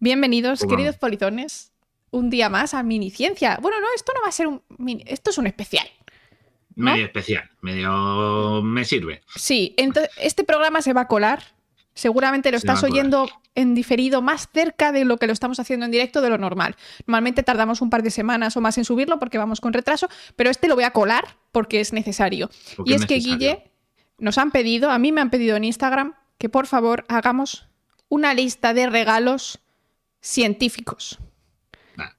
Bienvenidos, queridos polizones, un día más a Miniciencia. Bueno, no, esto no va a ser un mini, esto es un especial. ¿no? Medio especial, medio me sirve. Sí, entonces este programa se va a colar. Seguramente lo Se estás oyendo en diferido más cerca de lo que lo estamos haciendo en directo de lo normal. Normalmente tardamos un par de semanas o más en subirlo porque vamos con retraso, pero este lo voy a colar porque es necesario. Porque y es es que. Guille nos han pedido, a mí me han pedido en Instagram que por favor hagamos una lista de regalos científicos. Nah, Eso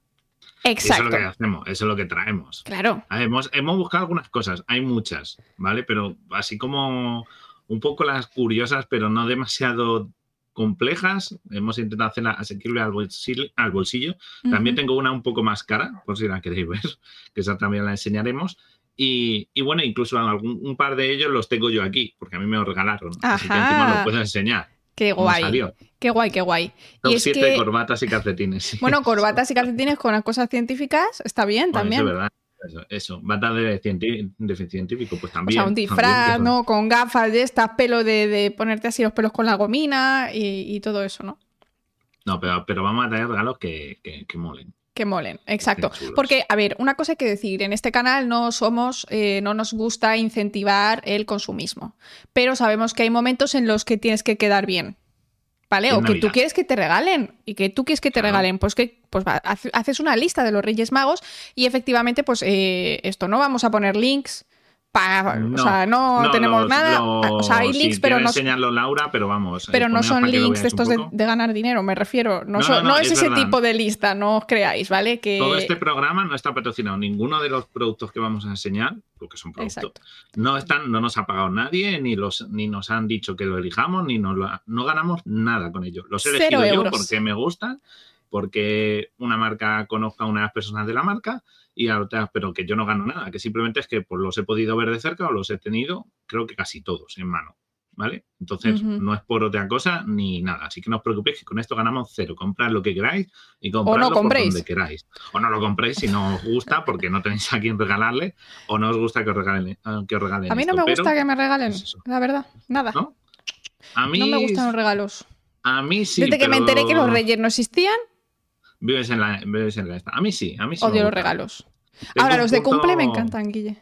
es lo Exacto. que hacemos, eso es lo que traemos. Claro. Hemos, hemos buscado algunas cosas, hay muchas, ¿vale? Pero así como un poco las curiosas, pero no demasiado complejas, hemos intentado hacerla asequible al bolsillo. Al bolsillo. También tengo una un poco más cara, por si la queréis ver, que esa también la enseñaremos. Y, y bueno, incluso algún, un par de ellos los tengo yo aquí, porque a mí me los regalaron. Así que encima los puedo enseñar. Qué guay. salió. Qué guay, qué guay. Top y es 7 que, corbatas y calcetines. sí. bueno, corbatas y calcetines con las cosas científicas está bien Bueno, también. Eso es verdad. Eso, eso. Bata de, de científico, pues O también. sea, un disfraz, ¿no? Con gafas de estas, pelo de, de ponerte así los pelos con la gomina y, y todo eso, ¿no? No, pero, pero vamos a traer regalos que, que, que molen. Que molen, exacto. Porque, a ver, una cosa hay que decir, en este canal no somos, eh, no nos gusta incentivar el consumismo, pero sabemos que hay momentos en los que tienes que quedar bien, ¿vale? O que tú quieres que te regalen y que tú quieres que te Claro. regalen, pues que pues haces una lista de los Reyes Magos y efectivamente, pues eh, esto, no vamos a poner links. Pa, o sea, no, tenemos los- nada. los- o sea, hay sí, links, pero no, enseñarlo Laura, pero vamos. eh, pero no son links de estos de, ganar dinero, me refiero. No, No, son- no, no, no es, es ese tipo de lista, no os creáis, ¿vale? Que... Todo este programa no está patrocinado. Ninguno de los productos que vamos a enseñar, porque son productos, no están, no nos ha pagado nadie, ni los, ni nos han dicho que lo elijamos, ni nos lo, no ganamos nada con ello. Los he Cero elegido yo euros. porque me gustan, porque una marca conozca a una de las personas de la marca y a otras, pero que yo no gano nada, que simplemente es que pues, los he podido ver de cerca o los he tenido, creo que casi todos en mano. ¿Vale? Entonces, no es por otra cosa ni nada. Así que no os preocupéis que con esto ganamos cero. Comprad lo que queráis y por compréis. donde queráis. O no lo compréis si no os gusta porque no tenéis a quién regalarle o no os gusta que os regalen, eh, que os regalen A mí no esto, me gusta que me regalen, la verdad, nada. ¿no? A mí, No me gustan los regalos. A mí sí. Desde que me enteré que los reyes no existían, Vives en la, vives en la esta. A mí sí, a mí sí. odio los regalos. Tengo Ahora, los de cumple me encantan, Guille.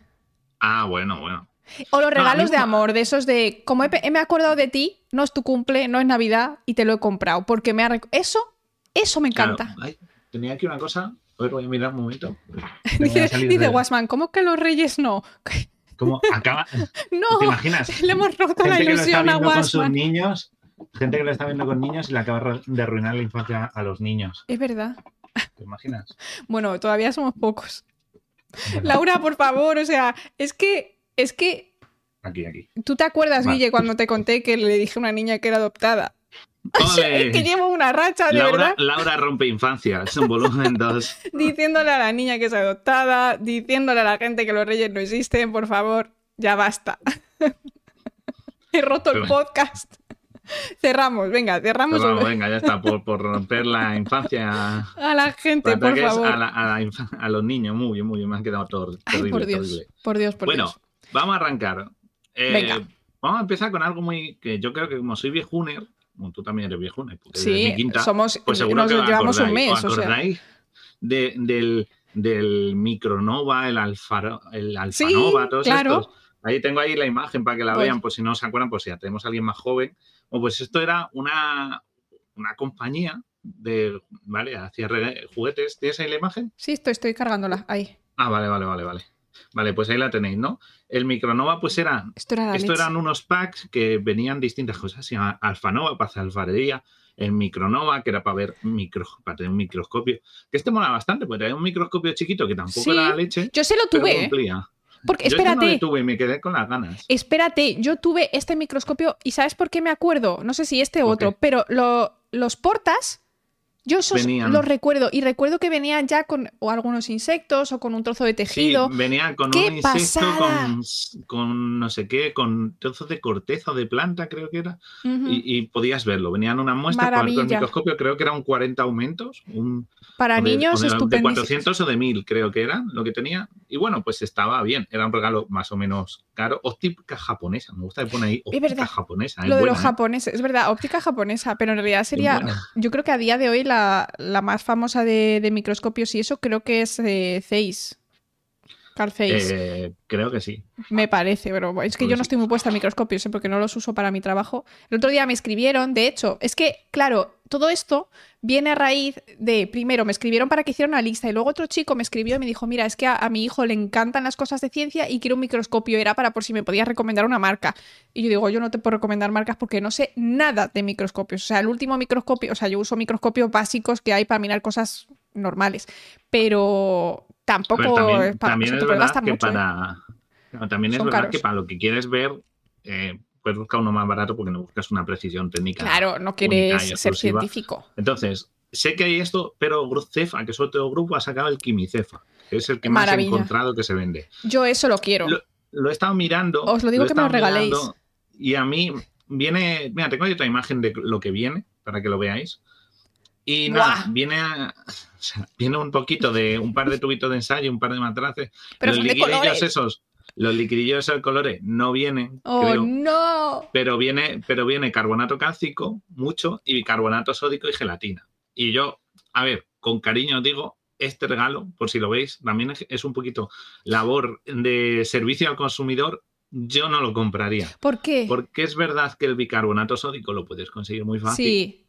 Ah, bueno, bueno. O los regalos de amor, de esos de, como he, he- me he acordado de ti, no es tu cumple, no es Navidad y te lo he comprado, porque me ha... Eso, eso me Claro, encanta. ay, tenía aquí una cosa. A ver, voy a mirar un momento. Dice, dice Guasman, ¿cómo que los reyes no? ¿Cómo acaba? No, ¿Te imaginas? le hemos roto la Gente que lo está ilusión a viendo con sus Guasman. niños, gente que lo está viendo con niños y le acaba de arruinar la infancia a los niños. Es verdad. ¿Te imaginas? Bueno, todavía somos pocos. Laura, por favor, o sea, es que, es que Aquí, aquí. ¿Tú te acuerdas, Vale. Guille, cuando te conté que le dije a una niña que era adoptada? O sea, ¡Ole! es que llevo una racha, de Laura, verdad, Laura rompe infancia, es un volumen 2. diciéndole a la niña que es adoptada, diciéndole a la gente que los reyes no existen, por favor, ya basta. He roto el podcast. Cerramos, venga, cerramos Pero vamos, venga, ya está, por, por romper la infancia. a la gente, Por favor. a, la- a la infa- a los niños, muy bien, muy bien, me han quedado todo Ay, terrible, por Dios, terrible. por Dios, por Bueno, Dios. vamos a arrancar. Eh, Venga. Vamos a empezar con algo muy que yo creo que como soy viejuner, bueno, tú también eres viejuner, porque eres Sí, mi quinta, somos, pues seguro nos que os llevamos un acordáis, mes, ¿os o sea. acordáis de- del, del Micronova, el, Alfaro, el Sí, Alfanova, todos claro. estos? Ahí tengo ahí la imagen para que la Pues- vean, por si no se acuerdan, por si ya tenemos a alguien más joven. Bueno, pues esto era una, una compañía de, ¿vale? Hacía juguetes. ¿Tienes ahí la imagen? Sí, estoy, estoy cargándola, ahí. Ah, vale, vale, vale, vale. Vale, pues ahí la tenéis, ¿no? El Micronova, pues era Esto era esto eran unos packs que venían distintas cosas. Se llama Alfanova para hacer alfarería, el Micronova, que era para ver micro, para tener un microscopio. Que este mola bastante, porque era un microscopio chiquito que tampoco Sí, era la leche, Yo se lo tuve, ¿eh? cumplía. Porque Yo no espérate. le tuve y me quedé con las ganas. Espérate, yo tuve este microscopio y ¿sabes por qué me acuerdo? No sé si este u ¿Por otro, pero lo- los portas, yo esos Venían. los recuerdo y recuerdo que venían ya con o algunos insectos o con un trozo de Sí, tejido. venía con ¡Qué un insecto, con, con no sé qué, con trozos de corteza o de planta, creo que era. Y, y podías verlo. Venían una muestra con el microscopio, creo que eran 40 aumentos. Un, Para de- niños de, de estupendísimo. 400 o de 1000, creo que era lo que tenía. Y bueno, pues estaba bien. Era un regalo más o menos caro. Óptica japonesa. Me gusta que pone ahí óptica japonesa. es Lo de los ¿eh? japoneses, es verdad, óptica japonesa, pero en realidad sería, yo creo que a día de hoy la, la, la más famosa de, de microscopios y eso creo que es eh, Zeiss. Carl Zeiss. Eh, creo que sí. Me parece, pero es que yo no estoy muy puesta a microscopios, ¿eh? porque no los uso para mi trabajo. El otro día me escribieron, de hecho, es que, claro, todo esto viene a raíz de, primero, me escribieron para que hiciera una lista y luego otro chico me escribió y me dijo, mira, es que a, a mi hijo le encantan las cosas de ciencia y quiero un microscopio, era para por si me podías recomendar una marca. Y yo digo, yo no te puedo recomendar marcas porque no sé nada de microscopios. O sea, el último microscopio, o sea, yo uso microscopios básicos que hay para mirar cosas normales, pero ver, tampoco también, es para, también es verdad que mucho, ¿eh? para. no, También es Son verdad caros. que para lo que quieres ver, eh, buscar uno más barato porque no buscas una precisión técnica. Claro, no quieres ser exclusiva. científico. Entonces, sé que hay esto, pero Cefa, que es otro grupo, ha sacado el Quimicefa, que es el que más he encontrado que se vende. Yo eso lo quiero. Lo, lo he estado mirando. Os lo digo que me lo regaléis. mirando, Y a mí viene. Mira, tengo otra imagen de lo que viene para que lo veáis. Y nada, Buah. viene, a- o sea, viene un poquito de un par de tubitos de ensayo, un par de matraces. Pero los son de colores. esos, los liquidillos colores no vienen, Oh, creo, no. pero viene, pero viene carbonato cálcico, mucho, y bicarbonato sódico y gelatina. Y yo, a ver, con cariño os digo, este regalo, por si lo veis, también es- es un poquito labor de servicio al consumidor. Yo no lo compraría. ¿Por qué? Porque es verdad que el bicarbonato sódico lo puedes conseguir muy fácil. Sí.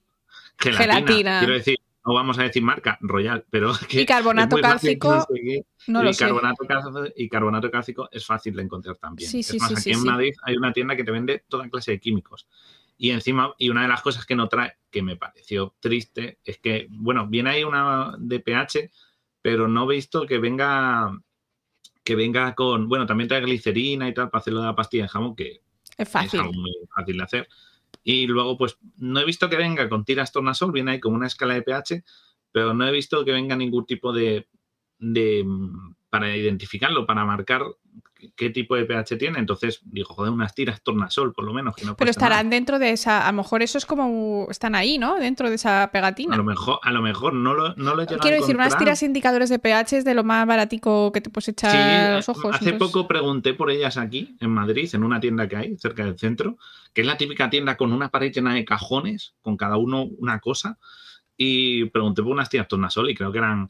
Gelatina, gelatina. Quiero decir, no vamos a decir marca Royal, pero que es muy fácil cálcico. No y, lo sé. carbonato cálcico, y carbonato cálcico es fácil de encontrar también. Sí, es sí, más, sí, aquí en. Madrid hay una tienda que te vende toda clase de químicos. Y encima, y una de las cosas que no trae, que me pareció triste, es que, bueno, viene ahí una de pH, pero no he visto que venga que venga con, bueno, también trae glicerina y tal para hacerlo de la pastilla de jamón, que Es es fácil. algo muy fácil de hacer. Y luego, pues, no he visto que venga con tiras tornasol, viene ahí como una escala de pH, pero no he visto que venga ningún tipo de, de mm, para identificarlo, para marcar qué- tipo de pH tiene. Entonces, digo, joder, unas tiras tornasol, por lo menos, que no Pero nada. estarán dentro de esa. A lo mejor eso es como. Están ahí, ¿no? Dentro de esa A pegatina. lo mejor, a lo mejor no lo, no lo he llegado a Quiero decir, unas tiras indicadores de pH es de lo más baratico que te puedes echar Sí, a los ojos. hace entonces- poco pregunté por ellas aquí, en Madrid, en una tienda que hay cerca del centro, que es la típica tienda con una pared llena de cajones, con cada uno una cosa, y pregunté por unas tiras tornasol y creo que eran,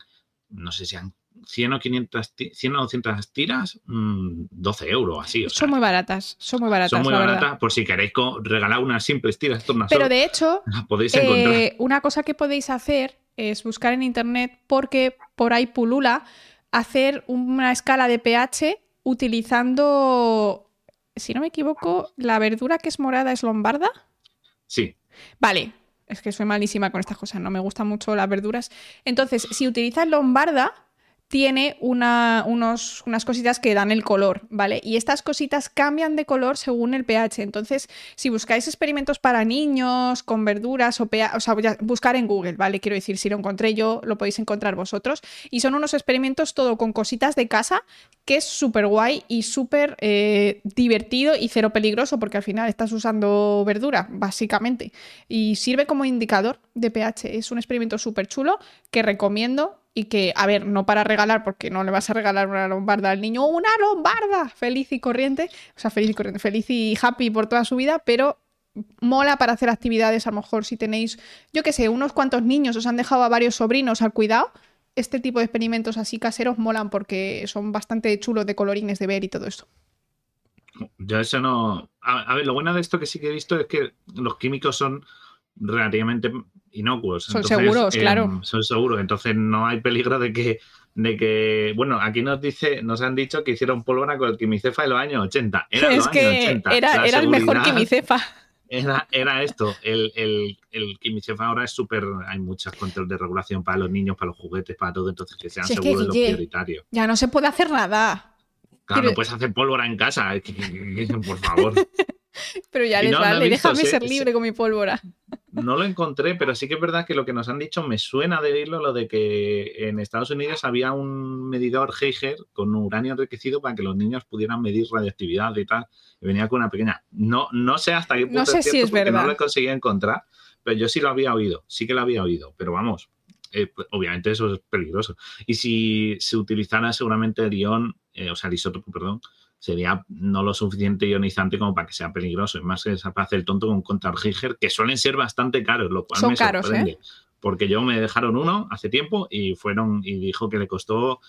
no sé si eran 100 o 500, ti- 100 o 200 tiras, mm, 12 euros, así. O sea, Son muy baratas. Son muy baratas, son muy verdad. baratas, por si queréis regalar unas simples tiras tornasol, Pero de hecho, las podéis encontrar. Eh, una cosa que podéis hacer es buscar en internet porque por ahí pulula hacer una escala de pH utilizando, si no me equivoco, la verdura que es morada es lombarda. Sí, Vale, es que soy malísima con estas cosas, no me gustan mucho las verduras. Entonces, si utilizas lombarda, tiene unos, unas cositas que dan el color, ¿vale? Y estas cositas cambian de color según el pH. Entonces, si buscáis experimentos para niños con verduras o pH, o sea, buscar en Google, ¿vale? Quiero decir, si lo encontré yo, lo podéis encontrar vosotros. Y son unos experimentos todo con cositas de casa que es súper guay y súper eh, divertido y cero peligroso porque al final estás usando verdura, básicamente. Y sirve como indicador de pH. Es un experimento súper chulo que recomiendo y que, a ver, no para regalar porque no le vas a regalar una lombarda al niño, una lombarda feliz y corriente, o sea, feliz y corriente, feliz y happy por toda su vida, pero mola para hacer actividades, a lo mejor si tenéis, yo qué sé, unos cuantos niños, os han dejado a varios sobrinos al cuidado, este tipo de experimentos así caseros molan porque son bastante chulos de colorines de ver y todo esto. Yo eso no. A, a ver, lo bueno de esto que sí que he visto es que los químicos son relativamente inocuos. Son seguros, em, claro. Son seguros, entonces no hay peligro de que, de que. Bueno, aquí nos dice, nos han dicho que hicieron pólvora con el quimicefa de los años 80. Era es los que años 80. era, era el mejor quimicefa. Era, era esto. El, el, el quimicefa ahora es súper. Hay muchos controles de regulación para los niños, para los juguetes, para todo, entonces que sean Si que, seguros es lo Guille, prioritario. Ya no se puede hacer nada. Claro, quiero- no puedes hacer pólvora en casa, que- que- que- por favor. Pero ya les no, vale, déjame ser sí. libre con mi pólvora. No lo encontré, pero sí que es verdad que lo que nos han dicho me suena de oírlo, lo de que en Estados Unidos había un medidor Geiger con uranio enriquecido para que los niños pudieran medir radioactividad y tal. Y venía con una pequeña. No, no sé hasta qué punto No sé si cierto es porque verdad. No lo he conseguido encontrar, pero yo sí lo había oído, sí que lo había oído, pero vamos. eh, obviamente eso es peligroso. Y si se utilizara seguramente el ion, eh, o sea, el isótopo, perdón, sería no lo suficiente ionizante como para que sea peligroso. Es más que se hace el tonto con un contra Geiger, que suelen ser bastante caros, lo cual Son me caros, ¿eh? sorprende. porque yo me dejaron uno hace tiempo y fueron y dijo que le costó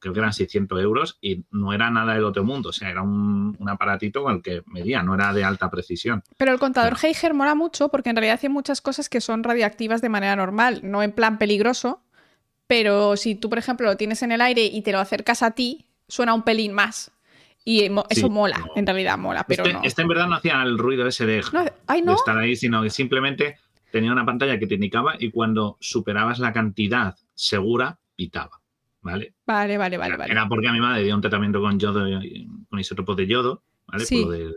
creo que eran 600 euros y no era nada del otro mundo, o sea, era un, un aparatito con el que medía, no era de alta precisión. Pero el contador Geiger mola mucho porque en realidad hace muchas cosas que son radioactivas de manera normal, no en plan peligroso, pero si tú, por ejemplo, lo tienes en el aire y te lo acercas a ti, suena un pelín más. Y eso Sí, mola, no. en realidad mola, pero este, no. este en verdad no hacía el ruido ese de, No, Ay, de no. estar ahí, sino que simplemente tenía una pantalla que te indicaba y cuando superabas la cantidad segura, pitaba. ¿Vale? Vale, vale, vale, Era- vale. Era porque a mi madre dio un tratamiento con yodo, con isótopos de yodo, ¿vale? Sí. Por lo de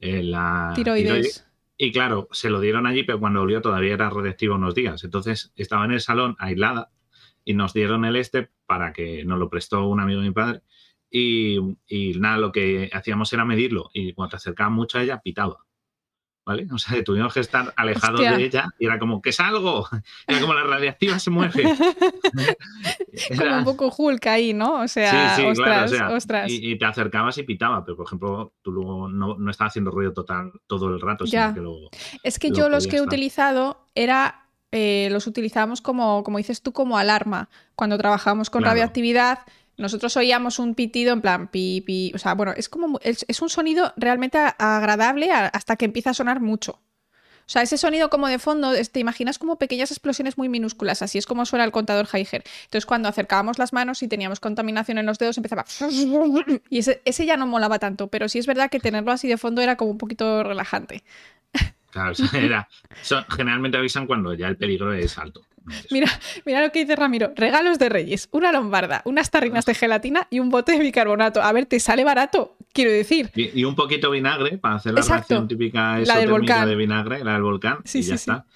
eh, la Tiroides. Y claro, se lo dieron allí, pero cuando volvió todavía era radiactivo unos días. Entonces estaba en el salón aislada y nos dieron el este para que nos lo prestó un amigo de mi padre. Y, y nada, lo que hacíamos era medirlo y cuando te acercabas mucho a ella, pitaba. ¿Vale? O sea, tuvimos que estar alejados Hostia. de ella y era como, que salgo. Era como la radiactiva se mueve. Como Era- un poco Hulk ahí, ¿no? O sea, sí, sí, ostras, claro, o sea, ostras. Y, y te acercabas y pitaba, pero por ejemplo, tú luego no, no estabas haciendo ruido total todo el rato, Ya. sino que luego. Es que lo yo los que he estar. utilizado era. eh, los utilizábamos como, como dices tú, como alarma. Cuando trabajábamos con Claro. radioactividad, nosotros oíamos un pitido en plan pi, pi. O sea, bueno, es como. Es, un sonido realmente agradable hasta que empieza a sonar mucho. O sea, ese sonido como de fondo, te imaginas como pequeñas explosiones muy minúsculas, así es como suena el contador Geiger. Entonces, cuando acercábamos las manos y teníamos contaminación en los dedos, empezaba. Y ese, ese ya no molaba tanto, pero sí es verdad que tenerlo así de fondo era como un poquito relajante. Claro, era, son- generalmente avisan cuando ya el peligro es alto. Mira, mira lo que dice Ramiro. Regalos de Reyes, una lombarda, unas tarrinas de gelatina y un bote de bicarbonato. A ver, te sale barato, quiero decir. Y, y un poquito vinagre para hacer la Exacto. reacción típica La del volcán. de vinagre, la del volcán. Sí, y ya sí, sí. está.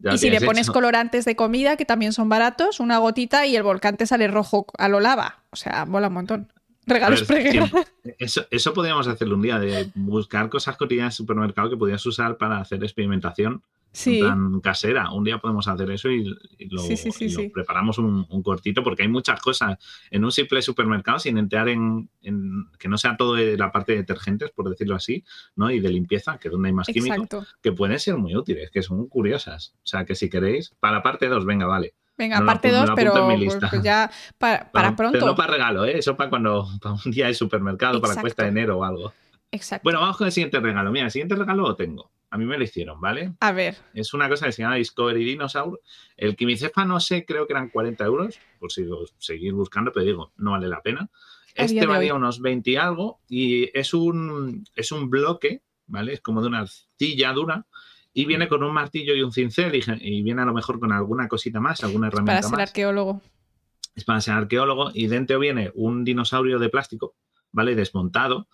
Ya y si le pones hecho. colorantes de comida, que también son baratos, una gotita y el volcán te sale rojo a lo lava. O sea, mola un montón. Regalos siempre- Eso, eso podríamos hacerlo un día, de buscar cosas cotidianas en el supermercado que podías usar para hacer experimentación Sí, plan casera. Un día podemos hacer eso y, y lo, Sí, sí, sí, y lo sí. preparamos un, un cortito porque hay muchas cosas en un simple supermercado sin entrar en, en- que no sea todo de la parte de detergentes, por decirlo así, ¿no? Y de limpieza, que es donde hay más químicos, que pueden ser muy útiles, que son curiosas. O sea, que si queréis, para parte 2, venga, vale. Venga, Me parte apu- me 2, lo pero pues, pues ya para, pronto. Pero no para regalo, ¿eh? Eso para cuando para un día de supermercado, para Exacto. cuesta de enero o algo. Exacto. Bueno, vamos con el siguiente regalo. Mira, el siguiente regalo lo tengo. A mí me lo hicieron, ¿vale? A ver, Es una cosa que se llama Discovery Dinosaur. El Quimicefa, no sé, creo que eran 40 euros, por si lo seguir buscando, pero digo, no vale la pena. A Este valía hoy. unos 20 y algo y es un, es un bloque, ¿vale? Es como de una arcilla dura y viene con un martillo y un cincel y, viene a lo mejor con alguna cosita más, alguna para herramienta ser más. arqueólogo. Es para ser arqueólogo y dentro viene un dinosaurio de plástico, ¿vale? Desmontado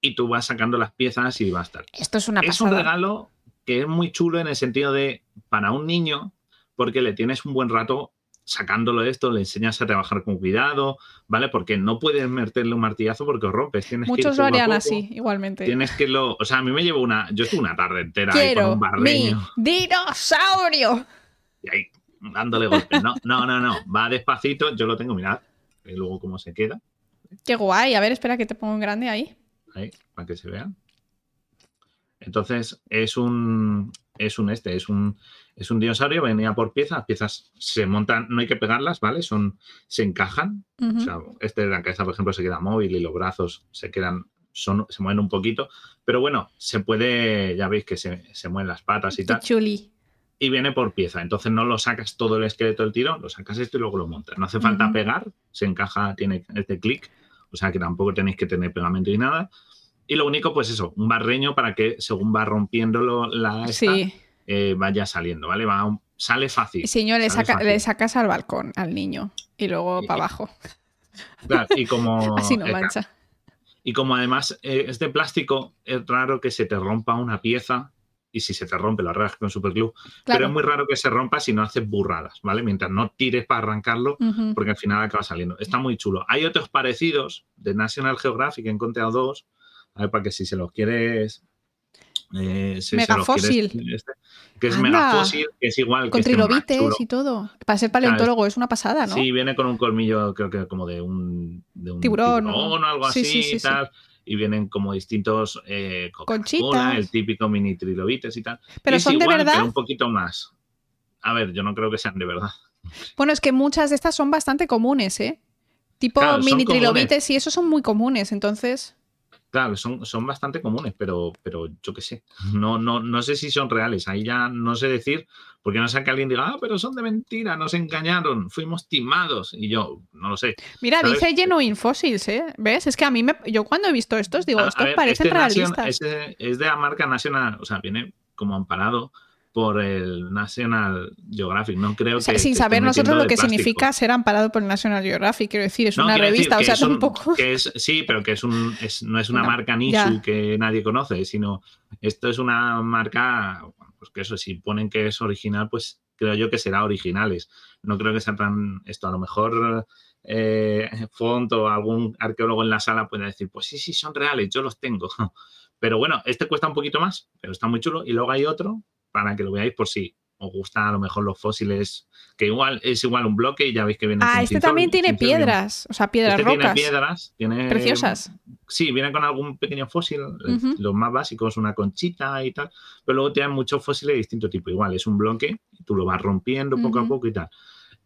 y tú vas sacando las piezas y va a estar. Esto es una Es un regalo que es muy chulo en el sentido de para un niño, porque le tienes un buen rato sacándolo de esto, le enseñas a trabajar con cuidado, ¿vale? Porque no puedes meterle un martillazo porque rompes. Tienes que ir Muchos lo harían así, igualmente. Tienes que lo. O sea, a mí me llevo una. Yo estuve una tarde entera ahí con Quiero un mi barreño dinosaurio. y ahí dándole golpes. No, no, no, no. Va despacito, yo lo tengo, mirad. Y luego cómo se queda, Qué guay. A ver, espera que te pongo en grande ahí. ahí, para que se vean. Entonces, es un. Es un este, es un. Es un dinosaurio, venía por piezas, las piezas se montan, no hay que pegarlas, ¿vale? Son, se encajan. O sea, este de la cabeza, por ejemplo, se queda móvil y los brazos se quedan, son, se mueven un poquito. Pero bueno, se puede, ya veis que se, se mueven las patas y Qué tal. chuli. y viene por pieza. Entonces no lo sacas todo el esqueleto del tirón, lo sacas esto y luego lo montas. No hace falta pegar, se encaja, tiene este clic, o sea que tampoco tenéis que tener pegamento y nada. Y lo único, pues eso, un barreño para que según va rompiéndolo la esta, Sí. Eh, vaya saliendo, ¿vale? Va, un- sale fácil. Señor, le, saca- le sacas al balcón al niño y luego para abajo. Claro, y como, Así no eh, mancha. y como además eh, es de plástico, es raro que se te rompa una pieza. Y si se te rompe, lo arreglas con superglue. Pero Claro. es muy raro que se rompa si no haces burradas, ¿vale? Mientras no tires para arrancarlo, porque al final acaba saliendo. Está muy chulo. Hay otros parecidos de National Geographic, he encontrado dos, a ver, para que si se los quieres... eh, los Megafósil. quieres, este, que es Anda. megafósil, que es igual Con que este, trilobites y todo. Para ser paleontólogo es una pasada, ¿no? Sí, viene con un colmillo, creo que como de un, de un Tiburón, o algo Sí, así sí, sí, y tal. Y vienen como distintos eh, Conchitas. el típico mini trilobites y tal. Pero son de verdad. Pero un poquito más. a ver, yo no creo que sean de verdad. Bueno, es que muchas de estas son bastante comunes, ¿eh? Tipo Claro, mini comunes. trilobites y esos son muy comunes, entonces. Claro, son, son bastante comunes, pero, pero yo qué sé. No, no, no sé si son reales. Ahí ya no sé decir, porque no sea que alguien diga, ah, pero son de mentira, nos engañaron, fuimos timados. Y yo, no lo sé. Mira, ¿Sabes? dice Genuine Fossils, ¿eh? ¿Ves? Es que a mí me. Yo cuando he visto estos digo, A- a estos ver, parecen este realistas. este es de la marca National, o sea, viene como amparado por el National Geographic. No creo O sea, que. sin que saber nosotros lo que plástico. significa ser amparado por el National Geographic. Quiero decir, es No, una revista, o sea, un- tampoco. que es- sí, pero que es un, es- no es una Una- marca Nisu que nadie conoce, sino esto es una marca, bueno, pues que eso, si ponen que es original, pues creo yo que será originales. No creo que sea tan esto. A lo mejor eh, Font o algún arqueólogo en la sala puede decir, pues sí, sí, son reales, yo los tengo. Pero bueno, este cuesta un poquito más, pero está muy chulo. Y luego hay otro para que lo veáis por si os gustan a lo mejor los fósiles, que igual es igual un bloque y ya veis que viene Ah, este también tiene piedras, o sea, piedras Este tiene rocas. piedras, tiene Preciosas. Sí, viene con algún pequeño fósil, eh, los más básicos, una conchita y tal, pero luego tienen muchos fósiles de distinto tipo. Igual, es un bloque, tú lo vas rompiendo poco a poco y tal.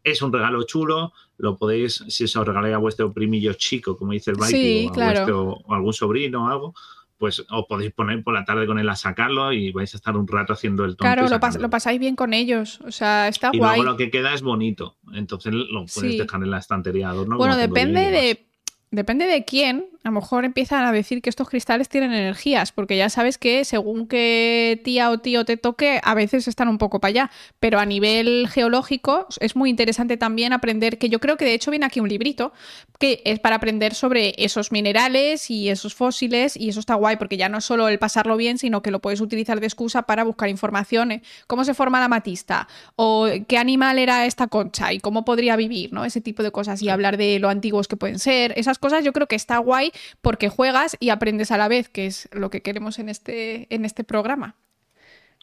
Es un regalo chulo, lo podéis, si os regaláis a vuestro primillo chico, como dice el Sí, o, a claro. vuestro- o algún sobrino o algo, pues os podéis poner por la tarde con él a sacarlo y vais a estar un rato haciendo el tonto. Claro, lo, pas- lo pasáis bien con ellos. O sea, está Y guay. luego lo que queda es bonito, entonces lo puedes Sí. dejar en la estantería de adorno. Bueno, depende de. Depende de quién. A lo mejor empiezan a decir que estos cristales tienen energías, porque ya sabes que según qué tía o tío te toque, a veces están un poco para allá. Pero a nivel geológico es muy interesante también aprender, que yo creo que de hecho viene aquí un librito, que es para aprender sobre esos minerales y esos fósiles, y eso está guay, porque ya no es solo el pasarlo bien, sino que lo puedes utilizar de excusa para buscar información. ¿eh? ¿Cómo se forma la matista? ¿O qué animal era esta concha? ¿Y cómo podría vivir? ¿no? Ese tipo de cosas. Y hablar de lo antiguos que pueden ser. Esas cosas yo creo que está guay porque juegas y aprendes a la vez, que es lo que queremos en este, en este programa.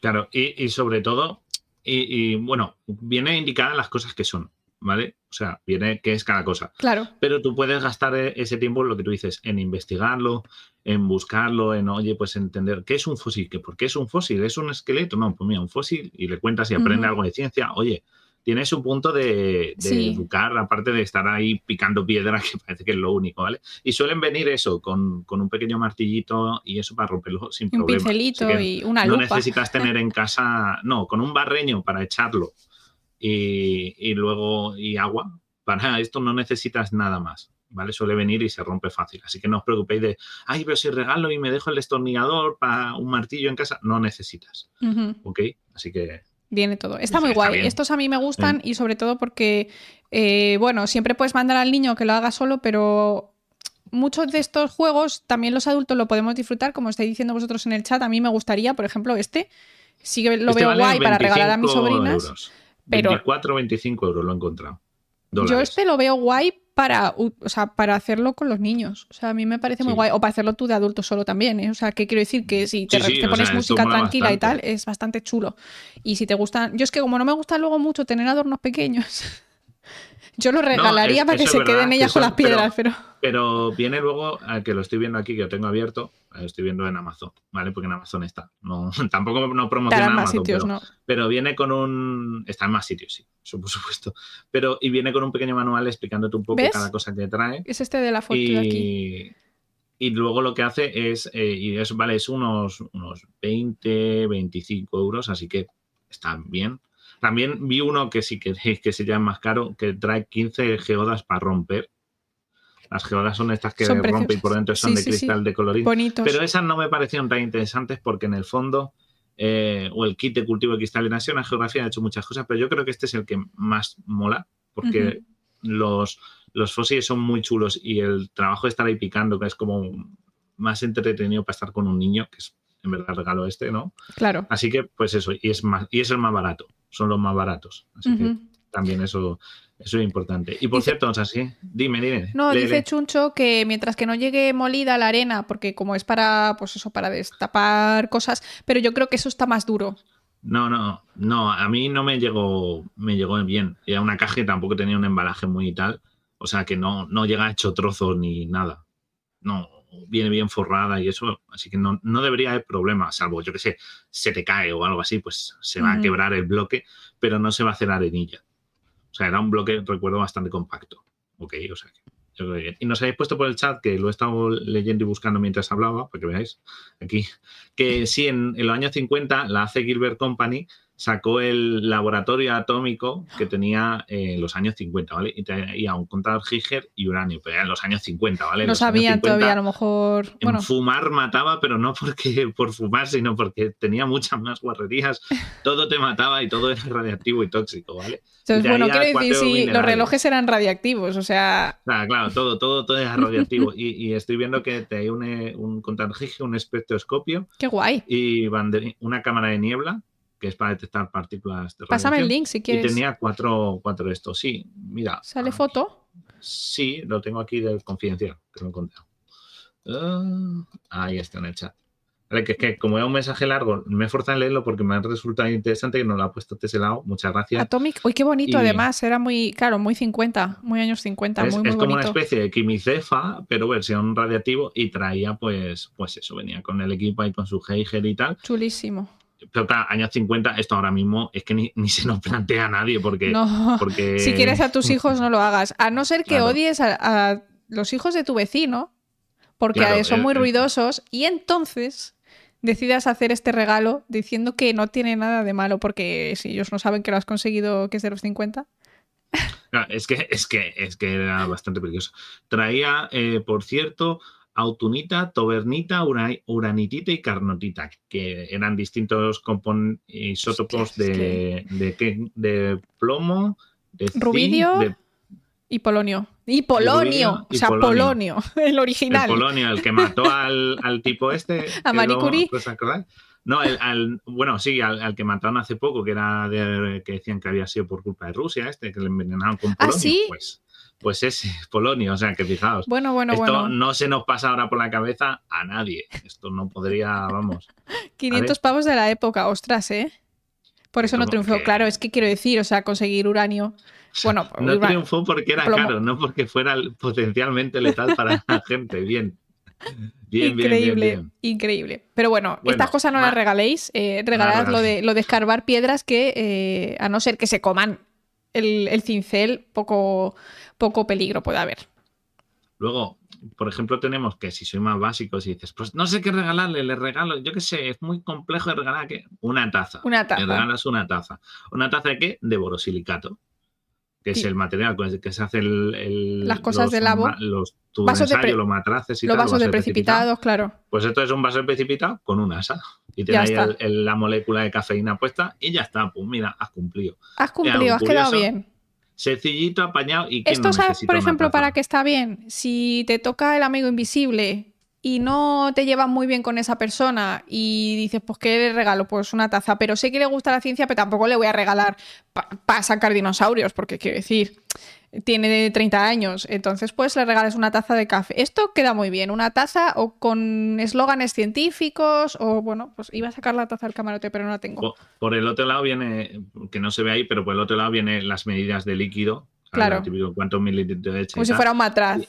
Claro, y, y sobre todo, y, y, bueno, viene indicada las cosas que son, ¿vale? O sea, viene qué es cada cosa. Claro. Pero tú puedes gastar e- ese tiempo, lo que tú dices, en investigarlo, en buscarlo, en, oye, pues entender qué es un fósil, que por qué es un fósil, es un esqueleto, no, pues mira, un fósil, y le cuentas y aprende algo de ciencia, oye, tiene su punto de, de Sí. educar, aparte de estar ahí picando piedra, que parece que es lo único, ¿vale? Y suelen venir eso, con, con un pequeño martillito y eso para romperlo sin Un problema. pincelito Así que y una no lupa. necesitas tener en casa, no, con un barreño para echarlo y, y luego y agua. Para esto no necesitas nada más, ¿vale? Suele venir y se rompe fácil. Así que no os preocupéis de, ay, pero si regalo y me dejo el destornillador para un martillo en casa, no necesitas. ¿ok? Así que Viene todo. Está muy guay. bien. Estos a mí me gustan y sobre todo porque, eh, bueno, siempre puedes mandar al niño que lo haga solo, pero muchos de estos juegos también los adultos lo podemos disfrutar, como estáis diciendo vosotros en el chat. A mí me gustaría, por ejemplo, este. Sí que lo este veo vale guay para regalar a mis 25 sobrinas. euros. pero- 24 25 euros lo he encontrado. Yo este lo veo guay para, o sea, para hacerlo con los niños. O sea, a mí me parece muy guay. O para hacerlo tú de adulto solo también. ¿eh? O sea, que quiero decir que si te, Sí, sí, te o pones sea, música tranquila y tal, es bastante chulo. Y si te gustan. Yo es que como no me gusta luego mucho tener adornos pequeños, yo lo regalaría es- para que se es verdad, queden ellas que con las piedras, pero. Pero viene luego, a que lo estoy viendo aquí, que lo tengo abierto, eh, lo estoy viendo en Amazon, ¿vale? Porque en Amazon está. No, tampoco no promociona Estarán más Amazon, sitios, pero, ¿no? pero viene con un... Está en más sitios, sí, por supuesto. Pero, y viene con un pequeño manual explicándote un poco ¿Ves? cada cosa que trae. Es este de la foto de aquí. Y, y luego lo que hace es, eh, y eso vale, es unos, unos 20, 25 euros, así que está bien. También vi uno que si queréis que se llama más caro, que trae 15 geodas para romper. Las geodas son estas que Son rompen preciosas. por dentro, son Sí, de sí, sí. cristal de colorín. Bonitos. Pero esas no me parecieron tan interesantes porque en el fondo, eh, o el kit de cultivo de cristalización, la geografía ha hecho muchas cosas, pero yo creo que este es el que más mola porque los, los fósiles son muy chulos y el trabajo de estar ahí picando, que es como más entretenido para estar con un niño, que es en verdad regalo este, ¿no? Claro. Así que, pues eso, y es más, y es el más barato, son los más baratos. Así que también eso, eso es importante. Y por Dice- cierto, o sea, sí, dime, dime. No, lee, dice lee. Chuncho que mientras que no llegue molida la arena, porque como es para, pues eso, para destapar cosas, pero yo creo que eso está más duro. No, no, no, a mí no me llegó, me llegó bien. Era una caja y tampoco tenía un embalaje muy tal. O sea que no, no llega hecho trozos ni nada. No, viene bien forrada y eso, así que no, no debería haber problema, salvo, yo que sé, se te cae o algo así, pues se va a quebrar el bloque, pero no se va a hacer arenilla. O sea, era un bloque, recuerdo, bastante compacto. Ok, o sea, que yo creo que bien. Y nos habéis puesto por el chat, que lo he estado leyendo y buscando mientras hablaba, para que veáis aquí, que sí, en, en los años 50 la AC Gilbert Company sacó el laboratorio atómico que tenía eh, en los años 50, ¿vale? Y tenía un contador Giger y uranio, pero era en los años 50, ¿vale? En No 50, todavía, a lo mejor. en Bueno, fumar mataba, pero no porque por fumar, sino porque tenía muchas más guarrerías. Todo te mataba y todo era radiactivo y tóxico, ¿vale? entonces, bueno, quiero decir, si los relojes eran radiactivos, o sea, Claro, claro, todo, todo, todo es radiactivo. Y, y estoy viendo que te hay un, eh, un contador Giger, un espectroscopio qué guay. y una cámara de niebla, que es para detectar partículas de Pásame el link si Y quieres. tenía cuatro, cuatro de estos. Sí, mira. ¿Sale aquí. foto? Sí, lo tengo aquí del confidencial, que lo he encontrado. Ah, ahí está en el chat. Vale, que es que como era un mensaje largo, me he forzado en leerlo porque me ha resultado interesante que nos lo ha puesto Teselao. Muchas gracias. Atomic. Uy, qué bonito, Y- además. Era muy, claro, muy 50, muy años 50, es muy, muy es como una especie de quimicefa, pero versión radiactivo y traía pues, pues eso, venía con el equipo ahí con su Geiger y tal. Chulísimo. Claro, años 50, esto ahora mismo es que ni, ni se nos plantea a nadie porque... No. porque Si quieres a tus hijos, no lo hagas. A no ser que Claro. odies a, a los hijos de tu vecino, porque Claro, son eh, muy eh. ruidosos, y entonces decidas hacer este regalo diciendo que no tiene nada de malo, porque si ellos no saben que lo has conseguido, que es de los 50. Claro, es que, es que, es que era bastante peligroso. Traía, eh, por cierto, autunita, tobernita, ura- uranitita y carnotita, que eran distintos isótopos de, de, qué- de plomo, de zinc, Rubidio, de Y polonio. Y polonio. y o sea, polonio. polonio. El el original. polonio, el que mató al, al tipo este. ¿A acordáis? No, el- al, bueno, sí, al, al que mataron hace poco, que era de, que decían que había sido por culpa de Rusia, este, que le envenenaron con ¿Ah, polonio. sí? Pues, pues ese, polonio, o sea, que fijaos. Bueno, bueno, Esto bueno. no se nos pasa ahora por la cabeza a nadie. Esto no podría, vamos. 500 pavos de la época, ostras, ¿eh? Por eso no ¿Cómo triunfó. que? Claro, es que quiero decir, o sea, conseguir uranio. Bueno, No triunfó porque era plomo. caro, no porque fuera potencialmente letal para la gente. Bien. Bien, bien, bien, increíble, bien. increíble. Pero bueno, Bueno, estas cosas no las regaléis. eh, regalad lo de, lo de escarbar piedras que, eh, a no ser que se coman el, el cincel, poco, poco peligro puede haber. Luego, por ejemplo, tenemos que si soy más básico, si dices, pues no sé qué regalarle, le regalo, yo qué sé, es muy complejo de regalar que una taza. Una Le taza. regalas una taza. ¿Una taza de qué? De borosilicato. Que es el material con el que se hace el, el- Las cosas los de Los tubos Vasos de de ensayo, los matraces y Los tal, vasos de precipitado. precipitados, claro. Pues esto es un vaso de precipitado con un asa. Y ahí el- el- la molécula de cafeína puesta y ya está. Pues mira, has cumplido. Has cumplido, has quedado bien. Sencillito, apañado y ¿quién Esto, no ¿sabes, por ejemplo, para que está bien? Si te toca el amigo invisible y no te llevas muy bien con esa persona y dices, pues, ¿qué le regalo? Pues una taza. Pero sé que le gusta la ciencia, pero tampoco le voy a regalar para sacar dinosaurios, porque quiero decir, tiene 30 años. Entonces, pues le regalas una taza de café. Esto queda muy bien. Una taza o con eslóganes científicos o, bueno, pues iba a sacar la taza del camarote, pero no la tengo. Por, por el otro lado viene, que no se ve ahí, pero por el otro lado vienen las medidas de líquido. Claro. Típico, cuántos mililitros de leche. Como si fuera un matraz.